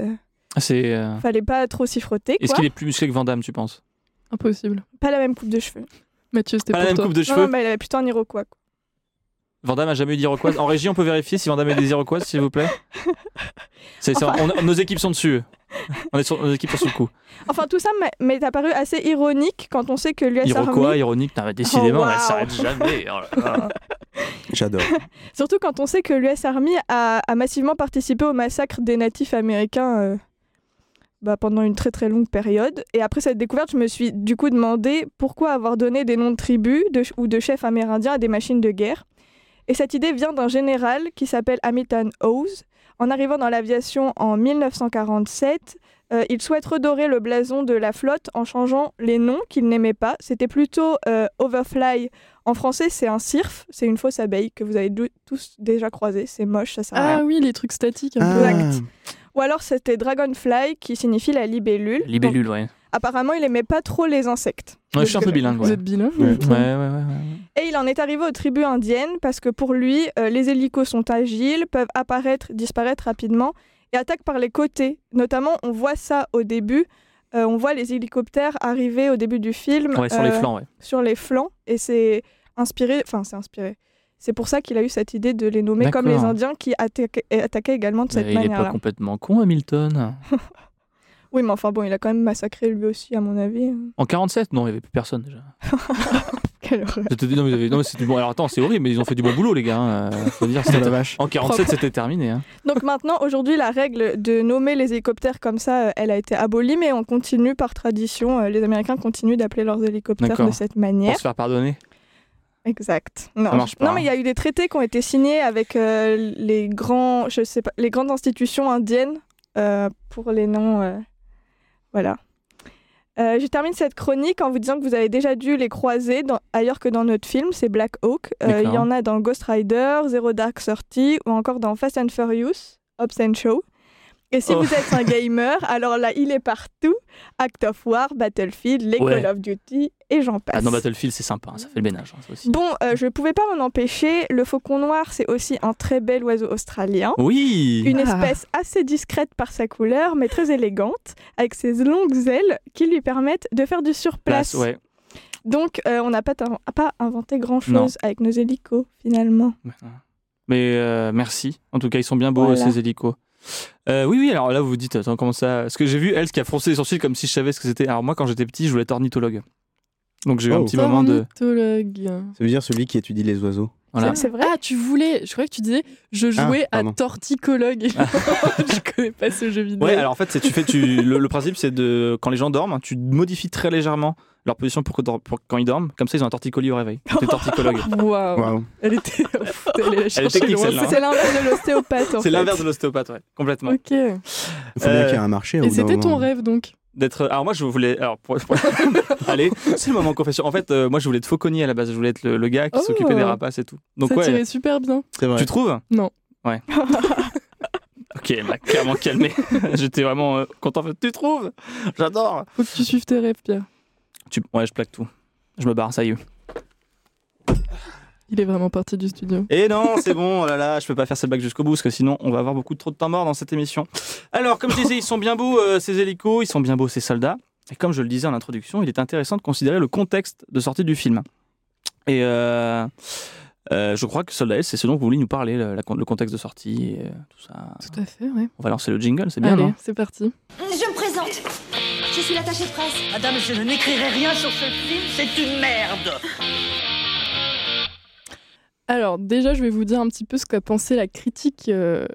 C'est. Fallait pas trop s'y frotter. Est-ce qu'il est plus musclé que Van Damme, tu penses? Impossible. Pas la même coupe de cheveux. Mathieu, c'était Pas pour la même toi. coupe de cheveux non, mais il avait plutôt un Iroquois. quoi. A jamais eu d'Iroquoise. En régie, on peut vérifier si Van Damme a des Iroquoises, s'il vous plaît (laughs) C'est ça, on- nos équipes sont dessus. On est sur, nos équipes sont sur le coup. Enfin, tout ça m'est apparu assez ironique quand on sait que l'US Iroquois, Army... ironique, non, mais décidément, Oh, elle s'arrête jamais. Oh là là. (laughs) J'adore. Surtout quand on sait que l'US Army a, a massivement participé au massacre des natifs américains euh, bah, pendant une très très longue période. Et après cette découverte, je me suis du coup demandé pourquoi avoir donné des noms de tribus de- ou de chefs amérindiens à des machines de guerre. Et cette idée vient d'un général qui s'appelle Hamilton Howes. En arrivant dans l'aviation en 1947, euh, il souhaite redorer le blason de la flotte en changeant les noms qu'il n'aimait pas. C'était plutôt euh, Overfly. En français, c'est un cirf, c'est une fausse abeille que vous avez tous déjà croisé. C'est moche, ça sert à Ah rien. oui, les trucs statiques. un peu. Ah, Exact. Ou alors c'était Dragonfly qui signifie la libellule. Donc, Libellule, ouais. apparemment, il aimait pas trop les insectes. Ouais, je suis un peu bilingue, Vous êtes bilingue Ouais. Ouais, ouais, ouais, ouais. Et il en est arrivé aux tribus indiennes parce que pour lui, euh, les hélicos sont agiles, peuvent apparaître, disparaître rapidement et attaquent par les côtés. Notamment, on voit ça au début. euh, on voit les hélicoptères arriver au début du film Ouais, sur les euh, flancs, ouais. sur les flancs et c'est inspiré, enfin c'est inspiré. C'est pour ça qu'il a eu cette idée de les nommer comme les. Indiens qui attaquaient, attaquaient également de cette Mais il est pas manière-là. complètement con, Hamilton. (laughs) Oui, mais enfin bon, il a quand même massacré lui aussi, à mon avis. En 47, non, il n'y avait plus personne déjà. (laughs) Quelle horreur. Je te dis, non, mais, non, mais bon. Alors attends, c'est horrible, mais ils ont fait du bon boulot, les gars. hein. Euh, faut dire, la vache. En 47, c'était terminé. hein. Donc maintenant, aujourd'hui, la règle de nommer les hélicoptères comme ça, euh, elle a été abolie, mais on continue par tradition. euh, Les Américains continuent d'appeler leurs hélicoptères de cette Pour manière. se faire pardonner. Exact. Non, Ça marche pas, non mais il y a eu des traités qui ont été signés avec euh, les grands, je sais pas, les grandes institutions indiennes euh, pour les noms. euh, Voilà. Je termine cette chronique en vous disant que vous avez déjà dû les croiser dans- ailleurs que dans notre film, c'est Black Hawk. Il y en a dans Ghost Rider, Zero Dark Thirty ou encore dans Fast and Furious, Hobbs and Show. Et si Oh. vous êtes un gamer, (laughs) alors là, il est partout. Act of War, Battlefield, les Ouais. Call of Duty et j'en passe. Ah non, Battlefield, c'est sympa, hein, ça fait le ménage. hein, ça aussi. Bon, euh, je pouvais pas m'en empêcher. Le faucon noir, c'est aussi un très bel oiseau australien. Oui Une Ah. espèce assez discrète par sa couleur, mais très élégante, avec ses longues ailes qui lui permettent de faire du surplace. Place, ouais. Donc, euh, on n'a pas, inventé grand-chose avec nos hélicos, finalement. Mais euh, merci. En tout cas, ils sont bien beaux, Voilà. ces hélicos. Euh, oui, oui, alors là, vous vous dites, attends, comment ça Parce que j'ai vu elle qui a froncé les sourcils comme si je savais ce que c'était. Alors, moi, quand j'étais petit, je voulais être ornithologue. Donc, j'ai eu un Oh. petit moment de. Ornithologue. Ça veut dire celui qui étudie les oiseaux. Voilà. C'est vrai Ah, tu voulais. Je croyais que tu disais je Ah, jouais à torticologue. (laughs) (laughs) je connais pas ce jeu vidéo. Ouais, alors en fait, c'est tu fais tu le, le principe c'est de quand les gens dorment, tu modifies très légèrement leur position pour, que- pour quand ils dorment. Comme ça, ils ont un torticolis au réveil. T'es (laughs) torticologue. Waouh. Waouh. Elle était. Pff, Elle est chercher technique, loin, celle-là, hein. C'est l'inverse de l'ostéopathe, C'est l'inverse de l'ostéopathe, ouais, complètement. Ok. Et Il faut bien Euh, qu'il y ait un marché. d'un c'était ton rêve donc? D'être. Alors moi, je voulais. Alors, pour- (laughs) allez, c'est le moment confession. En fait, euh, moi, je voulais être fauconnier à la base. Je voulais être le, le gars qui Oh. s'occupait des rapaces et tout. Donc Ça ouais. tirait super bien. C'est vrai. Tu trouves? Non. Ouais. (laughs) ok, elle m'a clairement calmé. (laughs) J'étais vraiment euh, content. Tu trouves? J'adore. Faut que tu suives tes rêves, Pierre. Tu... Ouais, je plaque tout. Je me barre, ça y est. Il est vraiment parti du studio. Et non, c'est bon, oh là là, je peux pas faire cette blague jusqu'au bout parce que sinon on va avoir beaucoup trop de temps mort dans cette émission. Alors, comme je disais, ils sont bien beaux euh, ces hélicos, ils sont bien beaux ces soldats. Et comme je le disais en introduction, il est intéressant de considérer le contexte de sortie du film. Et euh, euh, je crois que Soldat L, c'est ce dont vous voulez nous parler, le, la- le contexte de sortie et euh, tout ça. Tout à fait, ouais. On va lancer le jingle, c'est bien, Allez, non? c'est parti. Je me présente. Je suis l'attachée de presse. Madame, je n'écrirai rien sur ce film, c'est une merde. Alors, déjà, je vais vous dire un petit peu ce qu'a pensé la critique euh,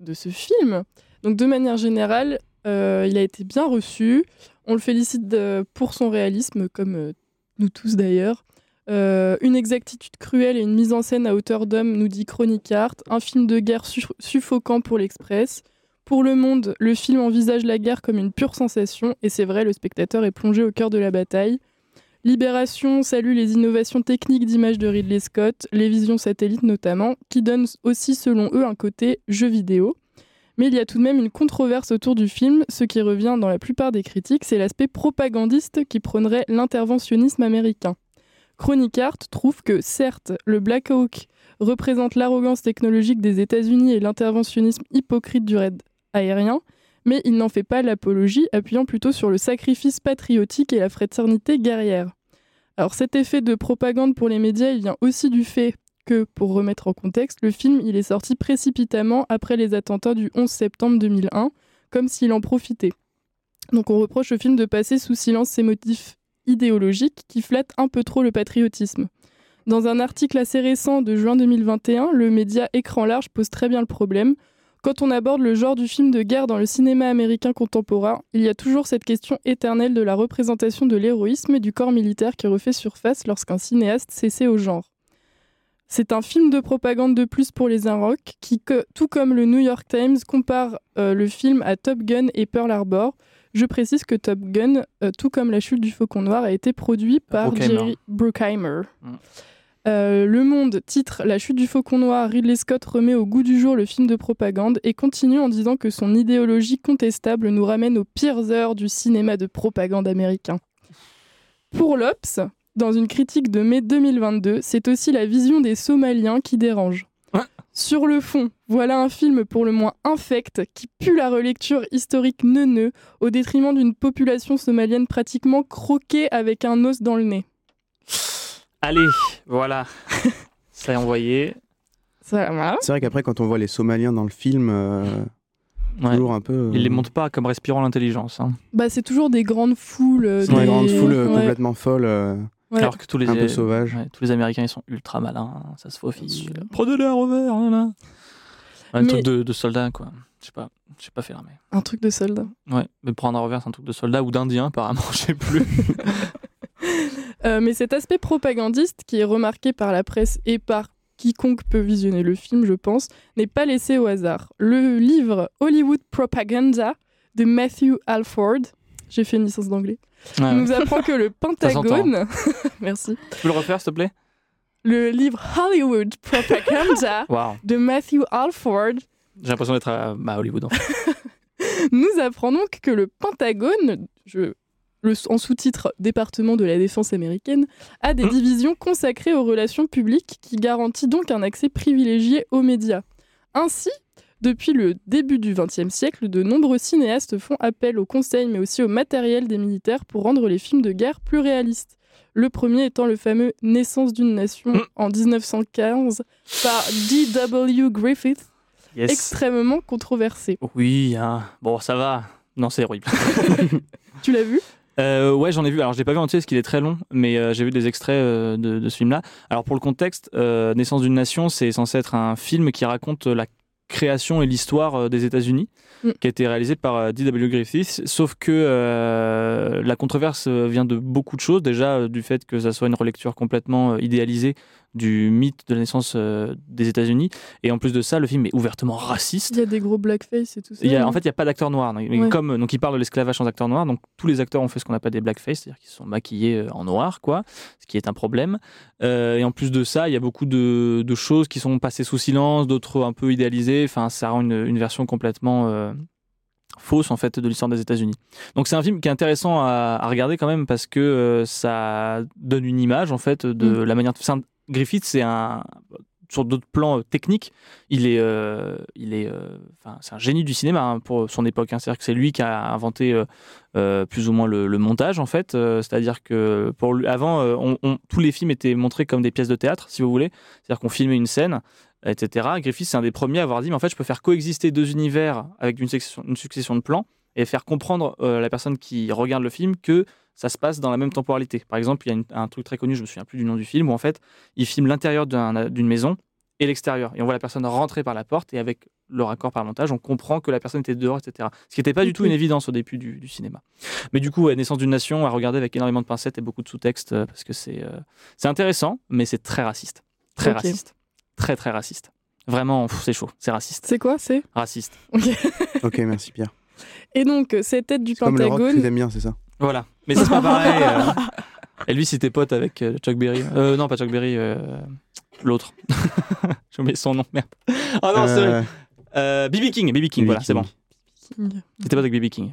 de, ce film. Donc, de manière générale, euh, il a été bien reçu. On le félicite de- pour son réalisme, comme euh, nous tous d'ailleurs. Euh, une exactitude cruelle et une mise en scène à hauteur d'homme, nous dit Chronic Art. Un film de guerre su- suffocant pour l'Express. Pour Le Monde, le film envisage la guerre comme une pure sensation, et c'est vrai, le spectateur est plongé au cœur de la bataille. Libération salue les innovations techniques d'image de Ridley Scott, les visions satellites notamment, qui donnent aussi selon eux un côté jeu vidéo. Mais il y a tout de même une controverse autour du film. Ce qui revient dans la plupart des critiques, c'est l'aspect propagandiste qui prônerait l'interventionnisme américain. Chronic Art trouve que, certes, le Black Hawk représente l'arrogance technologique des États-Unis et l'interventionnisme hypocrite du raid aérien, mais il n'en fait pas l'apologie, appuyant plutôt sur le sacrifice patriotique et la fraternité guerrière. Alors cet effet de propagande pour les médias, il vient aussi du fait que, pour remettre en contexte, le film il est sorti précipitamment après les attentats du 11 septembre 2001, comme s'il en profitait. Donc on reproche au film de passer sous silence ses motifs idéologiques qui flattent un peu trop le patriotisme. Dans un article assez récent de juin 2021, le média Écran Large pose très bien le problème. Quand on aborde le genre du film de guerre dans le cinéma américain contemporain, il y a toujours cette question éternelle de la représentation de l'héroïsme et du corps militaire qui refait surface lorsqu'un cinéaste s'essaie au genre. C'est un film de propagande de plus pour les Inrocks, qui, tout comme le New York Times, compare euh, le film à Top Gun et Pearl Harbor. Je précise que Top Gun, euh, tout comme La chute du Faucon Noir, a été produit par. Jerry Bruckheimer. Mm. Euh, le Monde titre La chute du Faucon Noir, Ridley Scott remet au goût du jour le film de propagande et continue en disant que son idéologie contestable nous ramène aux pires heures du cinéma de propagande américain. Pour l'Obs, dans une critique de mai 2022, c'est aussi la vision des Somaliens qui dérange. Sur le fond, voilà un film pour le moins infect qui pue la relecture historique neuneux au détriment d'une population somalienne pratiquement croquée avec un os dans le nez. Allez, voilà. (laughs) Ça est envoyé. Ça va C'est vrai qu'après, quand on voit les Somaliens dans le film, euh, Ouais. toujours un peu. euh, Il les montre pas comme respirant l'intelligence. hein. Bah, c'est toujours des grandes foules. euh, des... grande foule euh, Ouais. complètement folle. euh, Ouais. Alors que tous les, Un peu sauvage. ouais, tous les Américains, ils sont ultra malins. Ça se faufile. Prenez-le à revers. là, là. Un Mais- truc de, de soldat, quoi. Je sais pas. Je sais pas fait l'armée. Un truc de soldat. Ouais, mais prendre à revers, c'est un truc de soldat ou d'indien, apparemment, (laughs) je sais plus. (laughs) Euh, mais cet aspect propagandiste, qui est remarqué par la presse et par quiconque peut visionner le film, je pense, n'est pas laissé au hasard. Le livre Hollywood Propaganda de Matthew Alford, j'ai fait une licence d'anglais, ouais. nous apprend que le. (laughs) Pentagone, (laughs) merci, Tu peux le refaire, s'il te plaît? le livre Hollywood Propaganda (laughs) de Matthew Alford J'ai l'impression d'être à bah, Hollywood. en fait. nous apprend donc que le Pentagone, je- le- en sous-titre Département de la défense américaine, a des Hmm. divisions consacrées aux relations publiques qui garantit donc un accès privilégié aux médias. Ainsi, depuis le début du XXe siècle, de nombreux cinéastes font appel aux conseils mais aussi au matériel des militaires pour rendre les films de guerre plus réalistes. Le premier étant le fameux Naissance d'une nation Hmm. en 1915 par D.W. Griffith, Yes. extrêmement controversé. Oui, hein. bon, ça va. Non, c'est horrible. (laughs) Tu l'as vu? Euh, ouais, j'en ai vu. Alors, je l'ai pas vu entier parce qu'il est très long, mais euh, j'ai vu des extraits euh, de, de ce film-là. Alors, pour le contexte, Naissance d'une nation, c'est censé être un film qui raconte la création et l'histoire des États-Unis, Mm. qui a été réalisé par D.W. Griffith. Sauf que la controverse vient de beaucoup de choses. Déjà, du fait que ça soit une relecture complètement idéalisée du mythe de la naissance euh, des États-Unis. Et en plus de ça, le film est ouvertement raciste. Il y a des gros blackface et tout ça. Il y a- non en fait, il n'y a pas d'acteur noir. Donc, Ouais. Comme, donc, il parle de l'esclavage sans acteur noir. Donc, tous les acteurs ont fait ce qu'on appelle des blackface, c'est-à-dire qu'ils se sont maquillés euh, en noir, quoi, ce qui est un problème. Euh, et en plus de ça, il y a beaucoup de, de choses qui sont passées sous silence, d'autres un peu idéalisées. Enfin, ça rend une, une version complètement euh, fausse, en fait, de l'histoire des États-Unis. Donc, c'est un film qui est intéressant à, à regarder quand même parce que euh, ça donne une image, en fait, de Mm. la manière. c'est un- Griffith, c'est un sur d'autres plans euh, techniques, il est, euh, il est, euh, c'est un génie du cinéma hein, pour son époque. hein. C'est-à-dire que c'est lui qui a inventé plus ou moins le, montage en fait. C'est-à-dire que pour lui, avant, tous les films étaient montrés comme des pièces de théâtre, si vous voulez. C'est-à-dire qu'on filmait une scène, etc. Griffith, c'est un des premiers à avoir dit, mais en fait, je peux faire coexister deux univers avec une succession de plans et faire comprendre euh, à la personne qui regarde le film que ça se passe dans la même temporalité. Par exemple, il y a une- un truc très connu, je me souviens plus du nom du film, où en fait, il filme l'intérieur d'un- d'une maison et l'extérieur. Et on voit la personne rentrer par la porte et avec le raccord par montage, on comprend que la personne était dehors, etc. Ce qui n'était pas du tout Ok. une évidence au début du, du cinéma. Mais du coup, ouais, Naissance d'une nation à regarder avec énormément de pincettes et beaucoup de sous-textes euh, parce que c'est euh, c'est intéressant, mais c'est très raciste. Très raciste. Très, très raciste. Vraiment, pff, c'est chaud. C'est raciste. C'est quoi C'est? Raciste. Ok, merci Pierre. Et donc, euh, cette tête du C'est comme le rock Pentagone. t'aimes bien, c'est ça Voilà. Mais c'est pas (laughs) pareil. euh. Et lui, c'était pote avec euh, Chuck Berry. Euh, non, pas Chuck Berry, euh, l'autre. (laughs) J'ai oublié son nom, merde. Ah non, c'est BB King, BB King, B.B. voilà, c'est bon. C'était pote avec BB King.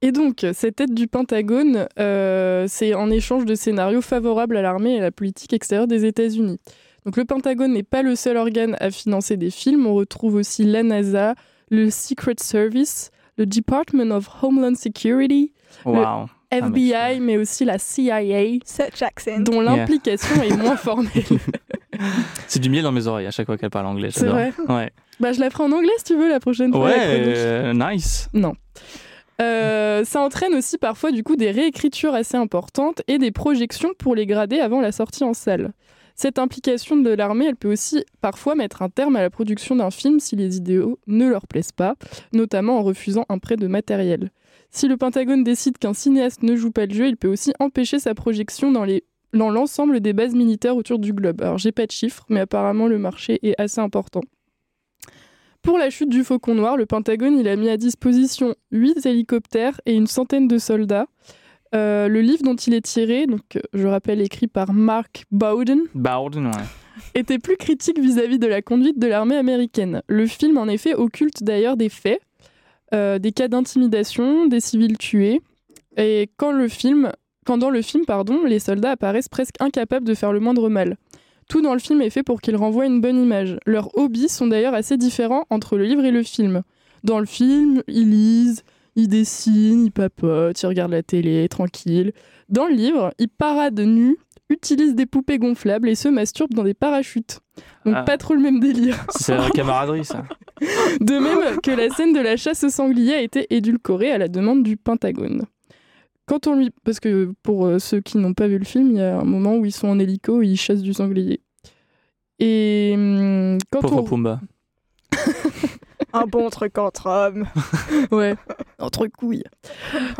Et donc, cette aide du Pentagone, euh, c'est en échange de scénarios favorables à l'armée et à la politique extérieure des États-Unis. Donc, le Pentagone n'est pas le seul organe à financer des films. On retrouve aussi la NASA, le Secret Service, le Department of Homeland Security, Waouh. Ah, FBI, mais aussi la CIA, Such accent. dont l'implication est moins (laughs) formelle. (laughs) C'est du miel dans mes oreilles à chaque fois qu'elle parle anglais. C'est vrai Ouais, bah, je la ferai en anglais si tu veux la prochaine fois. ouais euh, nice. Non. Euh, ça entraîne aussi parfois du coup des réécritures assez importantes et des projections pour les grader avant la sortie en salle. Cette implication de l'armée, elle peut aussi parfois mettre un terme à la production d'un film si les idéaux ne leur plaisent pas, notamment en refusant un prêt de matériel. Si le Pentagone décide qu'un cinéaste ne joue pas le jeu, il peut aussi empêcher sa projection dans l'ensemble des bases militaires autour du globe. Alors j'ai pas de chiffres, mais apparemment le marché est assez important. Pour la chute du Faucon Noir, le Pentagone il a mis à disposition 8 hélicoptères et une centaine de soldats. Euh, le livre dont il est tiré, donc euh, je rappelle écrit par Mark Bowden, Bowden, ouais. était plus critique vis-à-vis de la conduite de l'armée américaine. Le film en effet occulte d'ailleurs des faits, euh, des cas d'intimidation, des civils tués, et quand le film, quand dans le film pardon, les soldats apparaissent presque incapables de faire le moindre mal. Tout dans le film est fait pour qu'ils renvoient une bonne image. Leurs hobbies sont d'ailleurs assez différents entre le livre et le film. Dans le film, ils lisent, ils dessinent, ils papotent, ils regardent la télé, tranquille. Dans le livre, ils paradent nus, utilisent des poupées gonflables et se masturbent dans des parachutes. Donc Ah. pas trop le même délire. (laughs) C'est la camaraderie, ça. De même que la scène de la chasse au sanglier a été édulcorée à la demande du Pentagone. Quand on lui... Parce que pour euh, ceux qui n'ont pas vu le film, il y a un moment où ils sont en hélico et ils chassent du sanglier. Et hum, quand Pauvre on... Pumba. (laughs) Un bon truc entre hommes. (laughs) Ouais, entre couilles.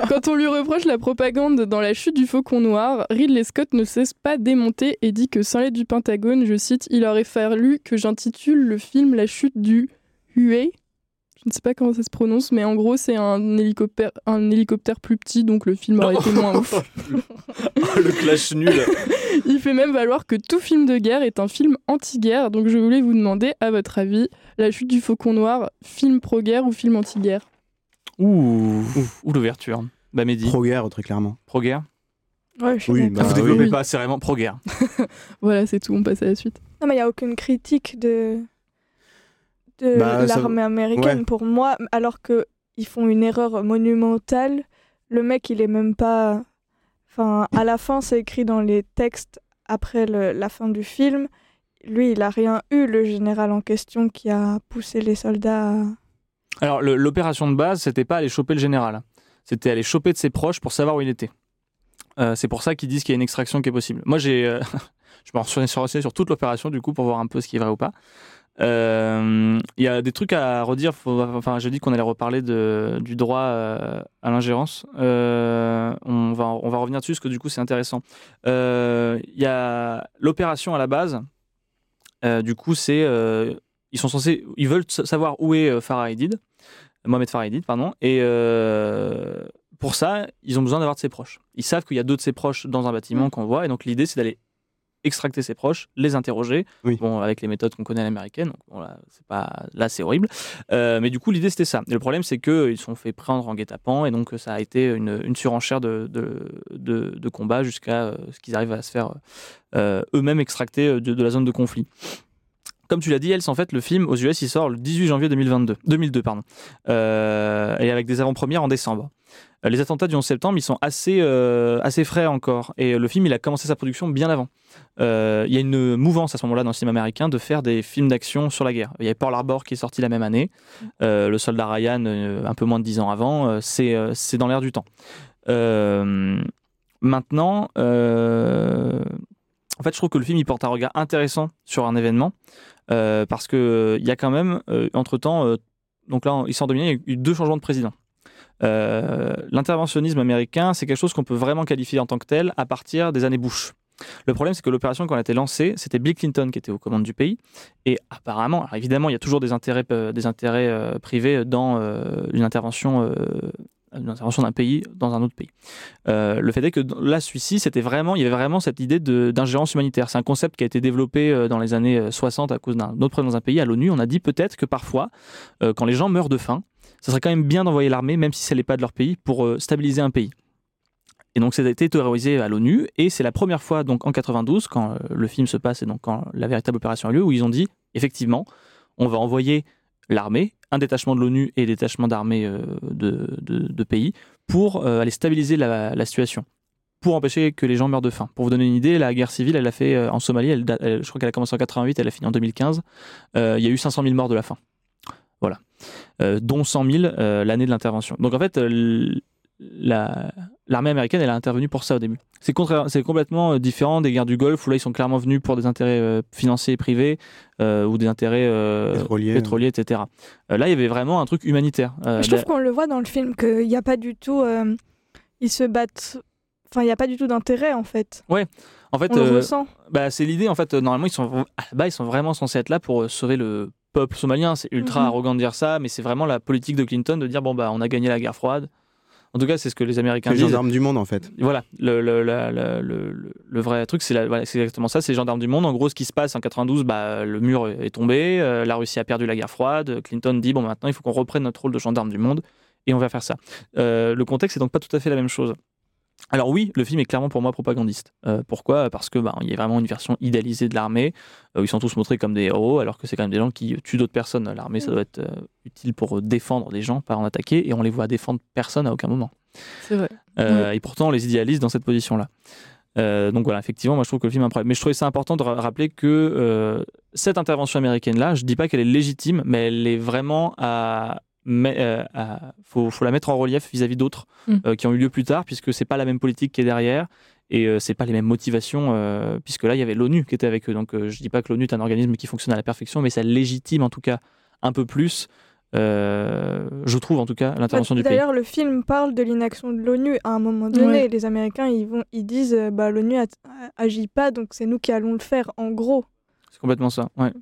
Quand on lui reproche la propagande dans la chute du Faucon Noir, Ridley Scott ne cesse pas démonter et dit que sans l'aide du Pentagone, je cite, il aurait fallu que j'intitule le film La chute du Huey. Je ne sais pas comment ça se prononce, mais en gros, c'est un hélicoptère, un hélicoptère plus petit, donc le film aurait été moins (laughs) ouf. le clash nul. (laughs) Il fait même valoir que tout film de guerre est un film anti-guerre, donc je voulais vous demander, à votre avis, La chute du Faucon Noir, film pro-guerre ou film anti-guerre? Ouh, ouh l'ouverture. Bah, Mehdi. Pro-guerre, très clairement. Pro-guerre? Ouais, je suis Oui, bah, Vous développez oui. pas, c'est vraiment pro-guerre. (laughs) Voilà, c'est tout, on passe à la suite. Non, mais il n'y a aucune critique de, de Bah, ça- l'armée américaine ouais. pour moi, alors qu'ils font une erreur monumentale. Le mec, il est même pas. Enfin, à la fin, c'est écrit dans les textes après le- la fin du film. Lui, il a rien eu, le général en question qui a poussé les soldats à. Alors, l'opération de base, c'était pas aller choper le général. C'était aller choper de ses proches pour savoir où il était. Euh, c'est pour ça qu'ils disent qu'il y a une extraction qui est possible. Moi, j'ai, euh, (laughs) je me suis renseigné sur toute l'opération du coup pour voir un peu ce qui est vrai ou pas. Euh, Il y a des trucs à redire. Faut- enfin, j'ai dit qu'on allait reparler de, du droit euh, à l'ingérence. Euh, on va, on va revenir dessus parce que du coup, c'est intéressant. Euh, Il y a l'opération à la base. Du coup, c'est ils sont censés, ils veulent sa- savoir où est Farah Mohamed Farah pardon, et pour ça, ils ont besoin d'avoir de ses proches. Ils savent qu'il y a deux de ses proches dans un bâtiment qu'on voit, et donc l'idée, c'est d'aller extracter ses proches, les interroger, Oui. bon, avec les méthodes qu'on connaît à l'américaine. Donc, bon, là, c'est pas, là, c'est horrible. Euh, mais du coup, l'idée, c'était ça. Et le problème, c'est qu'ils se sont fait prendre en guet-apens, et donc ça a été une, une surenchère de, de, de, de combat jusqu'à euh, ce qu'ils arrivent à se faire euh, eux-mêmes extracter de, de la zone de conflit. Comme tu l'as dit, Else, en fait, le film aux US, il sort le 18 janvier 2022, 2002, pardon, Euh, et avec des avant-premières en décembre. Euh, Les attentats du 11 septembre, ils sont assez, euh, assez frais encore, et le film, il a commencé sa production bien avant. Euh, Il y a une mouvance à ce moment-là dans le cinéma américain de faire des films d'action sur la guerre. Il y a Pearl Harbor qui est sorti la même année, Euh, Le Soldat Ryan euh, un peu moins de 10 ans avant, Euh, c'est euh, c'est dans l'air du temps. Euh, maintenant, euh, en fait, je trouve que le film il porte un regard intéressant sur un événement euh, parce que euh, il y a quand même euh, entre temps, donc là, il sort de il y a eu deux changements de président. Euh, L'interventionnisme américain, c'est quelque chose qu'on peut vraiment qualifier en tant que tel à partir des années Bush. Le problème, c'est que l'opération, quand elle a été lancée, c'était Bill Clinton qui était aux commandes du pays. Et apparemment, évidemment, il y a toujours des intérêts, euh, euh, privés dans une intervention d'un pays dans un autre pays. Le fait est que là, celui-ci, c'était vraiment, il y avait vraiment cette idée d'ingérence humanitaire. C'est un concept qui a été développé dans les années euh, 60 à cause d'un autre problème dans un pays. À l'ONU, on a dit peut-être que parfois, quand les gens meurent de faim, ça serait quand même bien d'envoyer l'armée, même si ce n'est pas de leur pays, pour euh, stabiliser un pays. Et donc, ça a été théorisé à l'ONU, et c'est la première fois, donc en 92, quand euh, le film se passe et donc quand la véritable opération a lieu, où ils ont dit, effectivement, on va envoyer l'armée, un détachement de l'ONU et des détachements d'armées euh, de, pays, pour aller stabiliser la, situation, pour empêcher que les gens meurent de faim. Pour vous donner une idée, la guerre civile, elle a fait en Somalie, je crois qu'elle a commencé en 88, elle a fini en 2015. Euh, il y a eu 500 000 morts de la faim. Voilà. Euh, dont 100 000 euh, l'année de l'intervention. Donc en fait, euh, la- l'armée américaine, elle a intervenu pour ça au début. C'est contraire- c'est complètement différent des guerres du Golfe où là, ils sont clairement venus pour des intérêts euh, financiers et privés euh, ou des intérêts euh, Pétroliers. pétroliers, etc. Euh, là, il y avait vraiment un truc humanitaire. Euh, Je trouve qu'on le voit dans le film qu'il n'y a pas du tout. euh, ils se battent. Enfin, il n'y a pas du tout d'intérêt en fait. Ouais, en fait, On le ressent. bah, c'est l'idée. En fait, normalement, ils sont à la base, ils sont vraiment censés être là pour sauver le peuple somalien. C'est ultra Mhm. arrogant de dire ça, mais c'est vraiment la politique de Clinton de dire bon bah on a gagné la guerre froide. En tout cas, c'est ce que les Américains Les disent. gendarmes du monde, en fait. Voilà, le, le, la- la- le, le- le vrai truc, c'est la- voilà, c'est exactement ça, c'est les gendarmes du monde. En gros, ce qui se passe en 92, bah, le mur est tombé, euh, la Russie a perdu la guerre froide, Clinton dit, bon, maintenant, il faut qu'on reprenne notre rôle de gendarme du monde, et on va faire ça. Euh, le contexte est donc pas tout à fait la même chose. Alors oui, le film est clairement pour moi propagandiste. Euh, pourquoi? Parce que bah, il y a vraiment une version idéalisée de l'armée. euh, ils sont tous montrés comme des héros, alors que c'est quand même des gens qui tuent d'autres personnes. L'armée, ça doit être euh, utile pour défendre des gens, pas en attaquer, et on les voit défendre personne à aucun moment. C'est vrai. Et pourtant, on les idéalise dans cette position-là. Donc voilà, effectivement, moi je trouve que le film est incroyable. Mais je trouvais ça important de ra- rappeler que cette intervention américaine-là, je dis pas qu'elle est légitime, mais elle est vraiment à. Mais, euh, faut, faut la mettre en relief vis-à-vis d'autres Mm. euh, qui ont eu lieu plus tard, puisque c'est pas la même politique qui est derrière et euh, c'est pas les mêmes motivations, euh, puisque là il y avait l'ONU qui était avec eux. Donc euh, je dis pas que l'ONU est un organisme qui fonctionne à la perfection, mais ça légitime en tout cas un peu plus, euh, je trouve en tout cas, l'intervention du pays. D'ailleurs, le film parle de l'inaction de l'ONU à un moment donné. Ouais. Les Américains, ils, vont, ils disent bah, l'ONU agit pas, donc c'est nous qui allons le faire, en gros. C'est complètement ça. Ouais.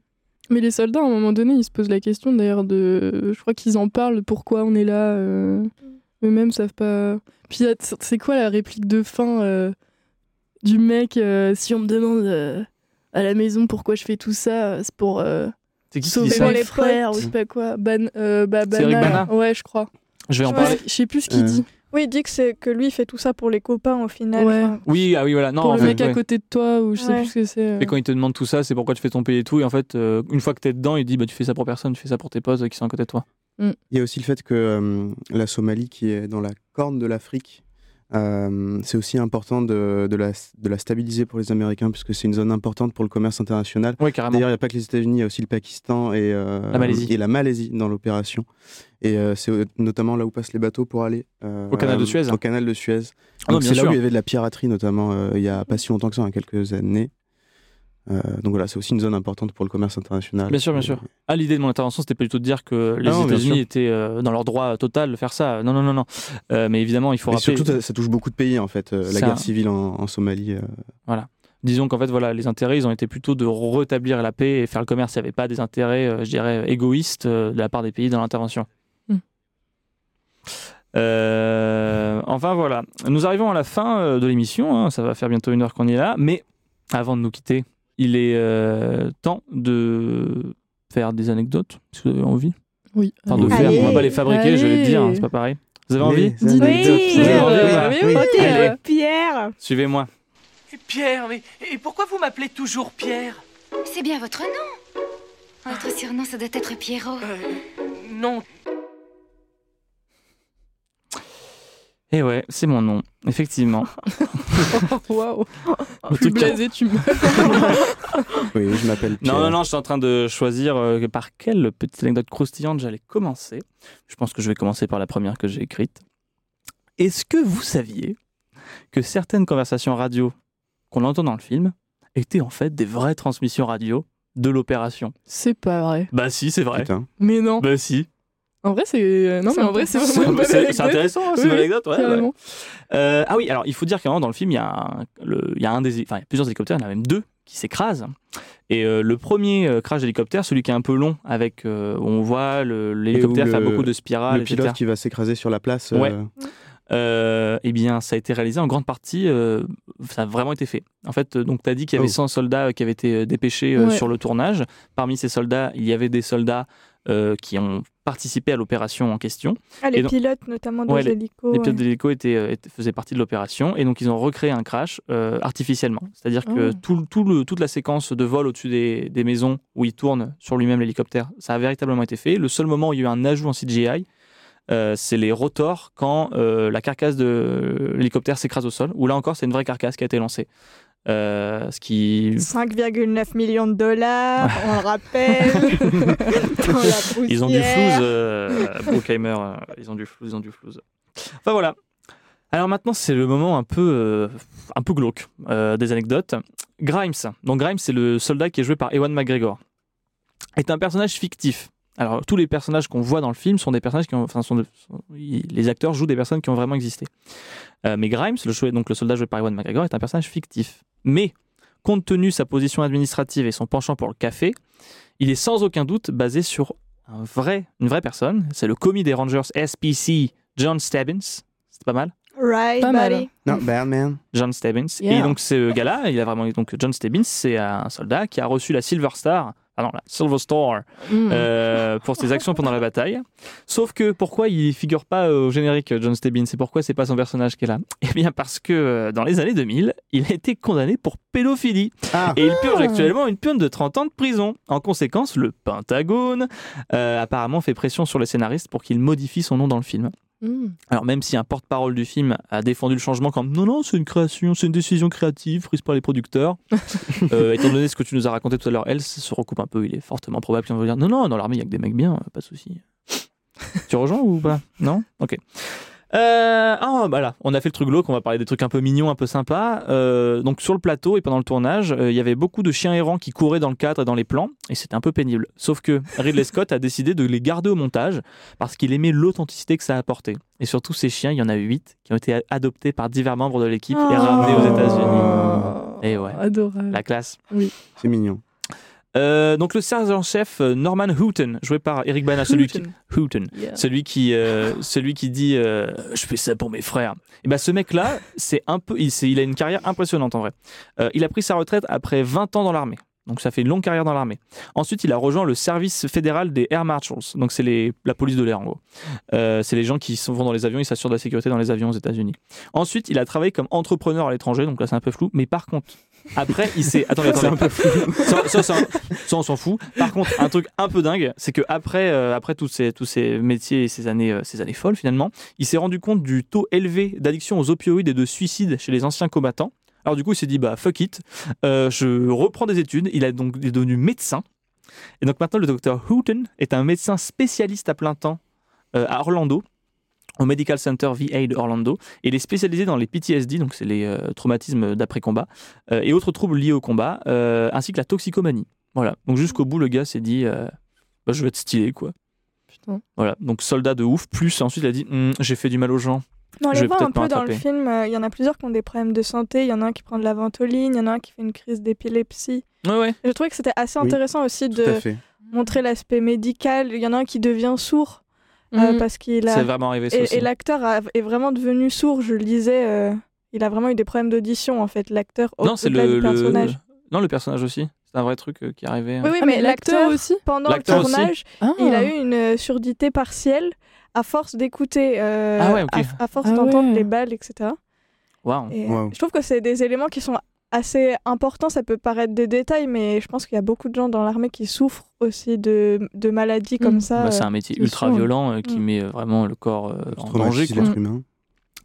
Mais les soldats, à un moment donné, ils se posent la question d'ailleurs de. Je crois qu'ils en parlent, pourquoi on est là. euh, Eux-mêmes savent pas. Puis c'est quoi la réplique de fin euh, du mec euh, Si on me demande euh, à la maison pourquoi je fais tout ça, c'est pour euh, C'est qui sauver ça mes frères ou je sais pas quoi. Ban, euh, bah, Bana, Ouais, je crois. Je vais en Je parler. sais- Je sais plus ce qu'il Euh, dit. Oui, il dit que, c'est, que lui, il fait tout ça pour les copains au final. Ouais. Enfin, Oui, ah oui, voilà. Non, pour le fait, mec à côté de toi ou je sais plus ce que c'est. euh. Et quand il te demande tout ça, c'est pourquoi tu fais ton pays et tout. Et en fait, euh, une fois que t'es dedans, il dit bah, tu fais ça pour personne, tu fais ça pour tes potes euh, qui sont à côté de toi. Il y a aussi le fait que euh, la Somalie, qui est dans la corne de l'Afrique, euh, c'est aussi important de, de, la, de la stabiliser pour les Américains, puisque c'est une zone importante pour le commerce international. Oui. D'ailleurs, il n'y a pas que les États-Unis, il y a aussi le Pakistan et, euh, La Malaisie. et la Malaisie dans l'opération. Et euh, c'est notamment là où passent les bateaux pour aller Au canal de Suez. Au canal de Suez. Ah c'est là où il y avait de la piraterie, notamment il y a pas si longtemps que ça, il y a quelques années. Euh, donc voilà, c'est aussi une zone importante pour le commerce international. Bien sûr, bien sûr. Ah, l'idée de mon intervention, c'était pas du tout de dire que les Ah bien États-Unis étaient euh, dans leur droit total de faire ça. Non, non, non, non. Euh, mais évidemment, il faut Et rappeler. surtout, ça, ça touche beaucoup de pays en fait. euh, la guerre un- civile en, en Somalie. euh, Voilà. Disons qu'en fait, voilà, les intérêts, ils ont été plutôt de rétablir la paix et faire le commerce. Il n'y avait pas des intérêts, euh, je dirais, égoïstes euh, de la part des pays dans l'intervention. Hmm. Euh, enfin voilà, nous arrivons à la fin de l'émission, hein. ça va faire bientôt une heure qu'on est là, mais avant de nous quitter, il est euh, temps de faire des anecdotes, si vous avez envie. Oui. Enfin, de allez. faire, on va pas les fabriquer, je vais le dire, hein, c'est pas pareil. Vous avez envie? Vous avez Oui, oui, Allez. euh, Pierre Suivez-moi. Pierre, mais et pourquoi vous m'appelez toujours Pierre? C'est bien votre nom. Votre surnom, ça doit être Pierrot. Euh, Non, Et Eh ouais, c'est mon nom, effectivement. (laughs) Waouh. Plus truc- blasé, tu meurs. (laughs) Oui, je m'appelle Pierre. Non, non, non, je suis en train de choisir euh, par quelle petite anecdote croustillante j'allais commencer. Je pense que je vais commencer par la première que j'ai écrite. Est-ce que vous saviez que certaines conversations radio qu'on entend dans le film étaient en fait des vraies transmissions radio de l'opération? C'est pas vrai. Bah si, c'est vrai. Putain. Mais non. Bah si. En vrai, c'est. euh, Non, mais en vrai, c'est intéressant. C'est c'est anecdote. intéressant, c'est Oui, une oui, anecdote. ouais, ouais. carrément. Euh, ah oui, alors il faut dire qu'à un moment dans le film, il y a, un, le- il y a un des, enfin, il y a plusieurs hélicoptères, il y en a même deux qui s'écrase. Et euh, le premier euh, crash d'hélicoptère, celui qui est un peu long, avec euh, où on voit le- l'hélicoptère faire le- beaucoup de spirales, Le pilote etc. qui va s'écraser sur la place. Ouais. euh, eh bien, ça a été réalisé en grande partie. euh, ça a vraiment été fait. En fait, donc tu as dit qu'il y avait Oh. 100 soldats qui avaient été dépêchés euh, Ouais. sur le tournage. Parmi ces soldats, il y avait des soldats euh, qui ont participé à l'opération en question. Ah, les donc- pilotes, notamment des Ouais, hélicos. Les ouais. pilotes d'hélico étaient, euh, étaient- faisaient partie de l'opération et donc ils ont recréé un crash euh, artificiellement. C'est-à-dire que tout, tout le, toute la séquence de vol au-dessus des, des maisons où il tourne sur lui-même l'hélicoptère, ça a véritablement été fait. Le seul moment où il y a eu un ajout en CGI, euh, c'est les rotors quand euh, la carcasse de l'hélicoptère s'écrase au sol, où là encore c'est une vraie carcasse qui a été lancée. Euh, ce qui 5,9 millions de dollars, on le rappelle. (laughs) Ils ont du flouze, euh, Bruckheimer, euh, ils ont du flouze, ils ont du flouze. Enfin voilà. Alors maintenant, c'est le moment un peu, euh, un peu glauque euh, des anecdotes. Grimes. Donc Grimes, c'est le soldat qui est joué par Ewan McGregor. Est un personnage fictif. Alors tous les personnages qu'on voit dans le film sont des personnages qui ont, enfin, sont de- sont- ils- les acteurs jouent des personnes qui ont vraiment existé. Euh, mais Grimes, le, donc le soldat joué par Ewan McGregor, est un personnage fictif. Mais compte tenu de sa position administrative et son penchant pour le café, il est sans aucun doute basé sur un vrai, une vraie personne. C'est le commis des Rangers SPC, John Stebbins. C'est pas mal Right, Pas mal. buddy. Not bad, man. John Stebbins. Yeah. Et donc ce gars-là, il a vraiment donc John Stebbins, c'est un soldat qui a reçu la Silver Star, ah non, la Silver Star Mm. euh, pour ses actions pendant la bataille. Sauf que pourquoi il figure pas euh, au générique John Stebbins? Et pourquoi c'est pas son personnage qui est là? Eh bien parce que euh, dans les années 2000, il a été condamné pour pédophilie Ah, et il purge actuellement une peine de 30 ans de prison. En conséquence, le Pentagone euh, apparemment fait pression sur les scénaristes pour qu'il modifie son nom dans le film. Mm. Alors même si un porte-parole du film a défendu le changement comme non non c'est une création, c'est une décision créative prise par les producteurs, (laughs) euh, étant donné ce que tu nous as raconté tout à l'heure, elle se recoupe un peu, il est fortement probable qu'on va dire non non dans l'armée il y a que des mecs bien, pas de souci. tu rejoins ou pas? Non? Ok. Euh, ah bah là, on a fait le truc glauque, on va parler des trucs un peu mignons, un peu sympas. Euh, donc sur le plateau et pendant le tournage, euh, il y avait beaucoup de chiens errants qui couraient dans le cadre et dans les plans, et c'était un peu pénible. Sauf que Ridley (laughs) Scott a décidé de les garder au montage parce qu'il aimait l'authenticité que ça apportait. Et surtout ces chiens, il y en a huit qui ont été adoptés par divers membres de l'équipe et ramenés aux États-Unis. Oh, Et ouais. Adorable. La classe. c'est mignon. Euh, donc le sergent-chef euh, Norman Houghton, joué par Eric Bana, celui qui Houghton, Yeah. celui qui, euh, celui qui dit euh, je fais ça pour mes frères. Et ben ce mec-là, c'est un peu, il, a une carrière impressionnante en vrai. Il a pris sa retraite après 20 ans dans l'armée. Donc ça fait une longue carrière dans l'armée. Ensuite, il a rejoint le service fédéral des Air Marshals. Donc c'est la police de l'air en gros. Euh, c'est les gens qui sont, vont dans les avions, ils s'assurent de la sécurité dans les avions aux États-Unis. Ensuite, il a travaillé comme entrepreneur à l'étranger. Donc là, c'est un peu flou. Mais par contre, après, il s'est. Attendez, (laughs) attendez. Ça, ça, ça, ça, on s'en fout. Par contre, un truc un peu dingue, c'est que après, euh, après tous ces tous ces métiers et ces années, euh, ces années folles finalement, il s'est rendu compte du taux élevé d'addiction aux opioïdes et de suicide chez les anciens combattants. Alors du coup, il s'est dit bah fuck it, euh, je reprends des études. Il a donc il est devenu médecin. Et donc maintenant, le docteur Houghton est un médecin spécialiste à plein temps à Orlando au Medical Center VA de Orlando. Et il est spécialisé dans les PTSD, donc c'est les euh, traumatismes d'après-combat, euh, et autres troubles liés au combat, euh, ainsi que la toxicomanie. Voilà. Donc jusqu'au bout, le gars s'est dit, euh, bah, je vais être stylé, quoi. Putain. Voilà. Donc soldat de ouf. Plus ensuite, il a dit, Hum, j'ai fait du mal aux gens. On Je les voit un peu dans le film. euh, Il y en a plusieurs qui ont des problèmes de santé. Il y en a un qui prend de la ventoline. Il y en a un qui fait une crise d'épilepsie. Ouais, ouais. Je trouvais que c'était assez Oui, intéressant aussi de montrer l'aspect médical. Il y en a un qui devient sourd euh, Mm. parce qu'il a. C'est vraiment arrivé ça Et, aussi. et l'acteur a- est vraiment devenu sourd. Je le lisais. euh, Il a vraiment eu des problèmes d'audition en fait. L'acteur au- non, c'est le, du personnage. le- Non, le personnage aussi. C'est un vrai truc euh, qui est arrivé. Oui, oui, Ah, mais, mais l'acteur l'acteur aussi pendant le tournage, Ah. il a eu une euh, surdité partielle à force d'écouter, euh, Ah ouais, ok. à, à force Ah d'entendre ouais. les balles, etc. Et, Wow. Je trouve que c'est des éléments qui sont assez importants. Ça peut paraître des détails, mais je pense qu'il y a beaucoup de gens dans l'armée qui souffrent aussi de, de maladies comme Mm. ça. Bah, c'est euh. un métier c'est ultra sûr. violent euh, qui Mm. met euh, vraiment le corps euh, en danger. humain.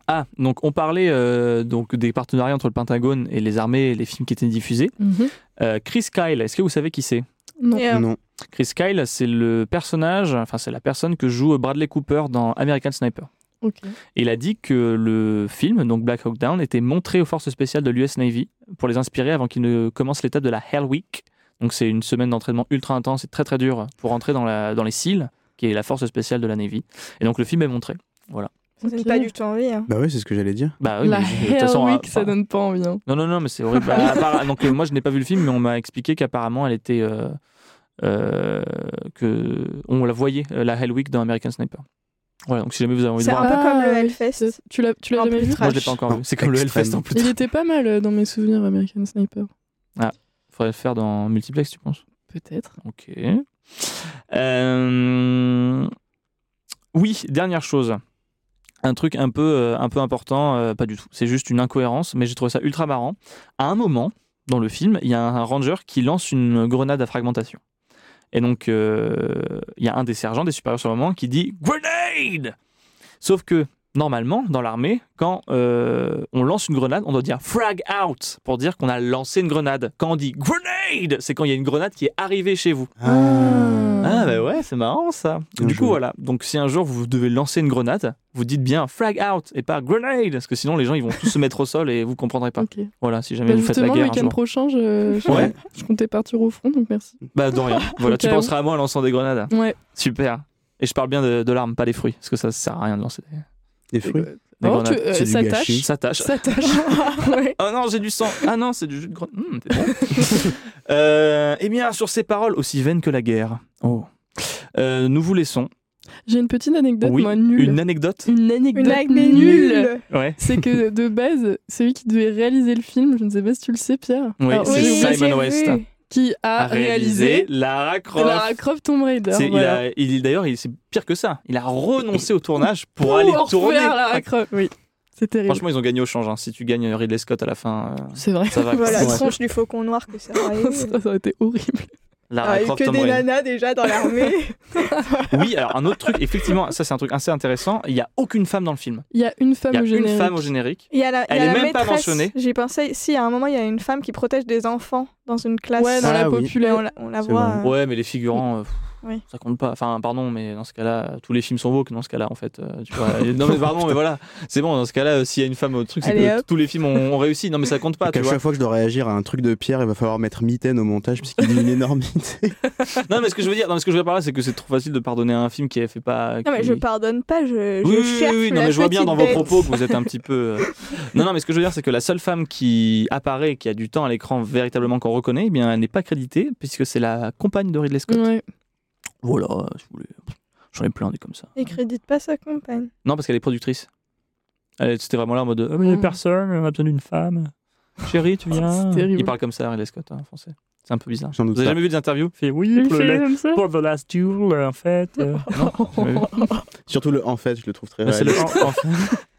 Ah, donc on parlait euh, donc des partenariats entre le Pentagone et les armées et les films qui étaient diffusés. Mhm. Euh, Chris Kyle, est-ce que vous savez qui c'est? Non. Euh, Non. Chris Kyle, c'est le personnage, enfin c'est la personne que joue Bradley Cooper dans American Sniper. Ok. Et il a dit que le film, donc Black Hawk Down, était montré aux forces spéciales de l'US Navy pour les inspirer avant qu'ils ne commencent l'étape de la Hell Week. Donc c'est une semaine d'entraînement ultra intense et très très dur pour entrer dans, la, dans les SEAL, qui est la force spéciale de la Navy. Et donc le film est montré. Ça donne pas du tout envie. hein. Bah oui, c'est ce que j'allais dire. Bah oui, La mais Hair façon, Week, euh, ça enfin, donne pas envie. hein. Non, non, non, mais c'est horrible. Bah, à part- donc, euh, moi, je n'ai pas vu le film, mais on m'a expliqué qu'apparemment, elle était. euh, euh, que on la voyait, la Hell Week dans American Sniper. Voilà, donc si jamais vous avez envie de C'est un peu comme le Hellfest. Tu l'as, tu l'as jamais vu trash. Moi, je l'ai pas encore vu. C'est comme le. Hellfest en plus. Il était pas mal euh, dans mes souvenirs American Sniper. Faudrait le faire dans multiplex, tu penses? Peut-être. Ok. Euh, Oui, dernière chose. Un truc un peu, euh, un peu important, euh, pas du tout. C'est juste une incohérence, mais j'ai trouvé ça ultra marrant. À un moment, dans le film, il y a un ranger qui lance une grenade à fragmentation. Et donc, euh, il y a un des sergents, des supérieurs sur le moment, qui dit Grenade Sauf que, normalement, dans l'armée, quand euh, on lance une grenade, on doit dire Frag out pour dire qu'on a lancé une grenade. Quand on dit Grenade, c'est quand il y a une grenade qui est arrivée chez vous. Ah bah ouais, c'est marrant ça. Bien du coup voilà, donc si un jour vous devez lancer une grenade, vous dites bien frag out et pas grenade, parce que sinon les gens ils vont tous se mettre au sol et vous comprendrez pas. Ok. Voilà, si jamais Bah, vous faites la le guerre un week-end prochain, je, je, Ouais. (laughs) je comptais partir au front, donc merci. Bah de rien. (laughs) Voilà, tu penseras à moi en lançant des grenades. Ouais. Super. Et je parle bien de, de l'arme, pas des fruits, parce que ça sert à rien de lancer des, Des fruits. des Oh, tu- euh, C'est du ça gâchis. tâche. Ça tâche. Ça (laughs) tâche. ouais. Oh (laughs) non, j'ai du sang. Ah non, c'est du jus de grenade. T'es bon. (laughs) Euh, eh bien, sur ces paroles aussi vaines que la guerre, oh. Euh, nous vous laissons. J'ai une petite anecdote, oui, moi, nulle. une anecdote. Une anecdote Une nulle. nulle. Ouais. C'est que de base, celui qui devait réaliser le film, je ne sais pas si tu le sais, Pierre, Oui, Alors, c'est oublié- Simon West. Qui a, a réalisé réalisé Lara Croft. Lara Croft Tomb Raider. C'est- voilà. il a, il, d'ailleurs, il- c'est pire que ça. Il a renoncé au tournage pour, Pour aller tourner. Lara Croft, oui. C'est terrible. Franchement, ils ont gagné au change. hein. Si tu gagnes Ridley Scott à la fin, euh, c'est vrai. ça va. (laughs) Voilà, la tronche du faucon noir que ça aurait (laughs) été horrible. Lara Ah, il y a eu Croft que des nanas déjà dans l'armée. (laughs) Oui, alors un autre truc, effectivement, ça c'est un truc assez intéressant. Il n'y a aucune femme dans le film. Il y a une femme Il y a au une générique. femme au générique. Il y a la, il y Elle a est la même pas mentionnée. J'y pensais. Si, à un moment, il y a une femme qui protège des enfants dans une classe. Ouais, dans Ah la oui. Mais populaire. on la, on la C'est voit. euh, Ouais, mais les figurants, euh, Oui. ça compte pas. Enfin, pardon, mais dans ce cas-là, tous les films sont woke. Dans ce cas-là, en fait, euh, tu vois. Et- (laughs) non, mais pardon, mais voilà. C'est bon. Dans ce cas-là, euh, s'il y a une femme au truc, c'est que hop. tous les films ont, ont réussi. Non, mais ça compte pas. Donc Tu à vois. chaque fois que je dois réagir à un truc de Pierre, il va falloir mettre mitaine au montage puisqu'il dit une énormité. (laughs) Non, mais ce que je veux dire, non, mais ce que je veux dire par là, c'est que c'est trop facile de pardonner à un film qui a fait pas. Non, mais je pardonne pas, je, Oui, je oui, cherche. oui, oui, non, mais je vois bien dans vos propos que vous êtes un petit peu. euh, (laughs) Non, non, mais ce que je veux dire, c'est que la seule femme qui apparaît, qui a du temps à l'écran véritablement qu'on reconnaît, eh bien, elle n'est pas créditée, puisque c'est la compagne de Ridley Scott. Ouais. Voilà, si vous voulez. J'en ai plein des comme ça. Il crédite pas sa compagne. Non, parce qu'elle est productrice. Elle- C'était vraiment là en mode Ah, mais il y a personne, on a besoin d'une femme. Chérie, tu viens C'est terrible. Il parle comme ça, Ridley Scott, hein, en français. C'est un peu bizarre. J'en Vous doute avez pas. jamais vu des interviews Il fait oui, Il pour, fait le, comme ça pour The Last Duel, en fait. euh, non, jamais vu. Surtout le en fait, je le trouve très Mais c'est le en- en- (laughs)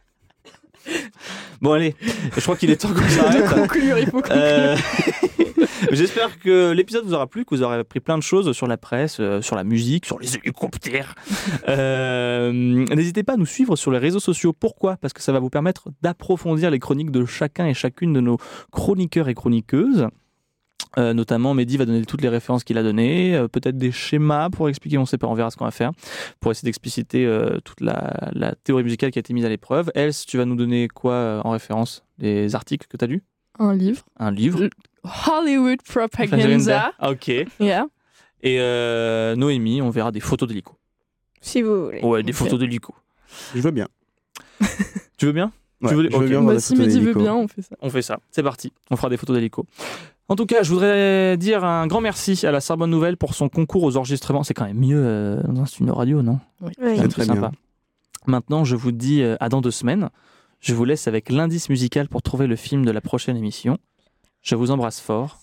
Bon allez, je crois qu'il est temps qu'on (laughs) s'arrête. conclure, il faut conclure. Euh, (laughs) J'espère que l'épisode vous aura plu, que vous aurez appris plein de choses sur la presse, euh, sur la musique, sur les hélicoptères. Euh, N'hésitez pas à nous suivre sur les réseaux sociaux. Pourquoi? Parce que ça va vous permettre d'approfondir les chroniques de chacun et chacune de nos chroniqueurs et chroniqueuses. Euh, notamment, Mehdi va donner toutes les références qu'il a données, euh, peut-être des schémas pour expliquer, on sait pas, on verra ce qu'on va faire, pour essayer d'expliciter euh, toute la, la théorie musicale qui a été mise à l'épreuve. Else, tu vas nous donner quoi euh, en référence Des articles que tu as lus? Un livre. Un livre Hollywood Propaganda. Ok. Yeah. Et euh, Noémie, on verra des photos d'hélico. Si vous voulez. Ouais, des photos d'hélico. Je veux bien. Tu veux bien? Ouais, Tu veux- bien Bah, si Mehdi veut bien, on fait ça. On fait ça. C'est parti. On fera des photos d'hélico. En tout cas, je voudrais dire un grand merci à la Sorbonne Nouvelle pour son concours aux enregistrements. C'est quand même mieux euh, dans un studio radio, non Oui. C'est très sympa. bien. Maintenant, je vous dis euh, à dans deux semaines. Je vous laisse avec l'indice musical pour trouver le film de la prochaine émission. Je vous embrasse fort,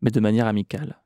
mais de manière amicale.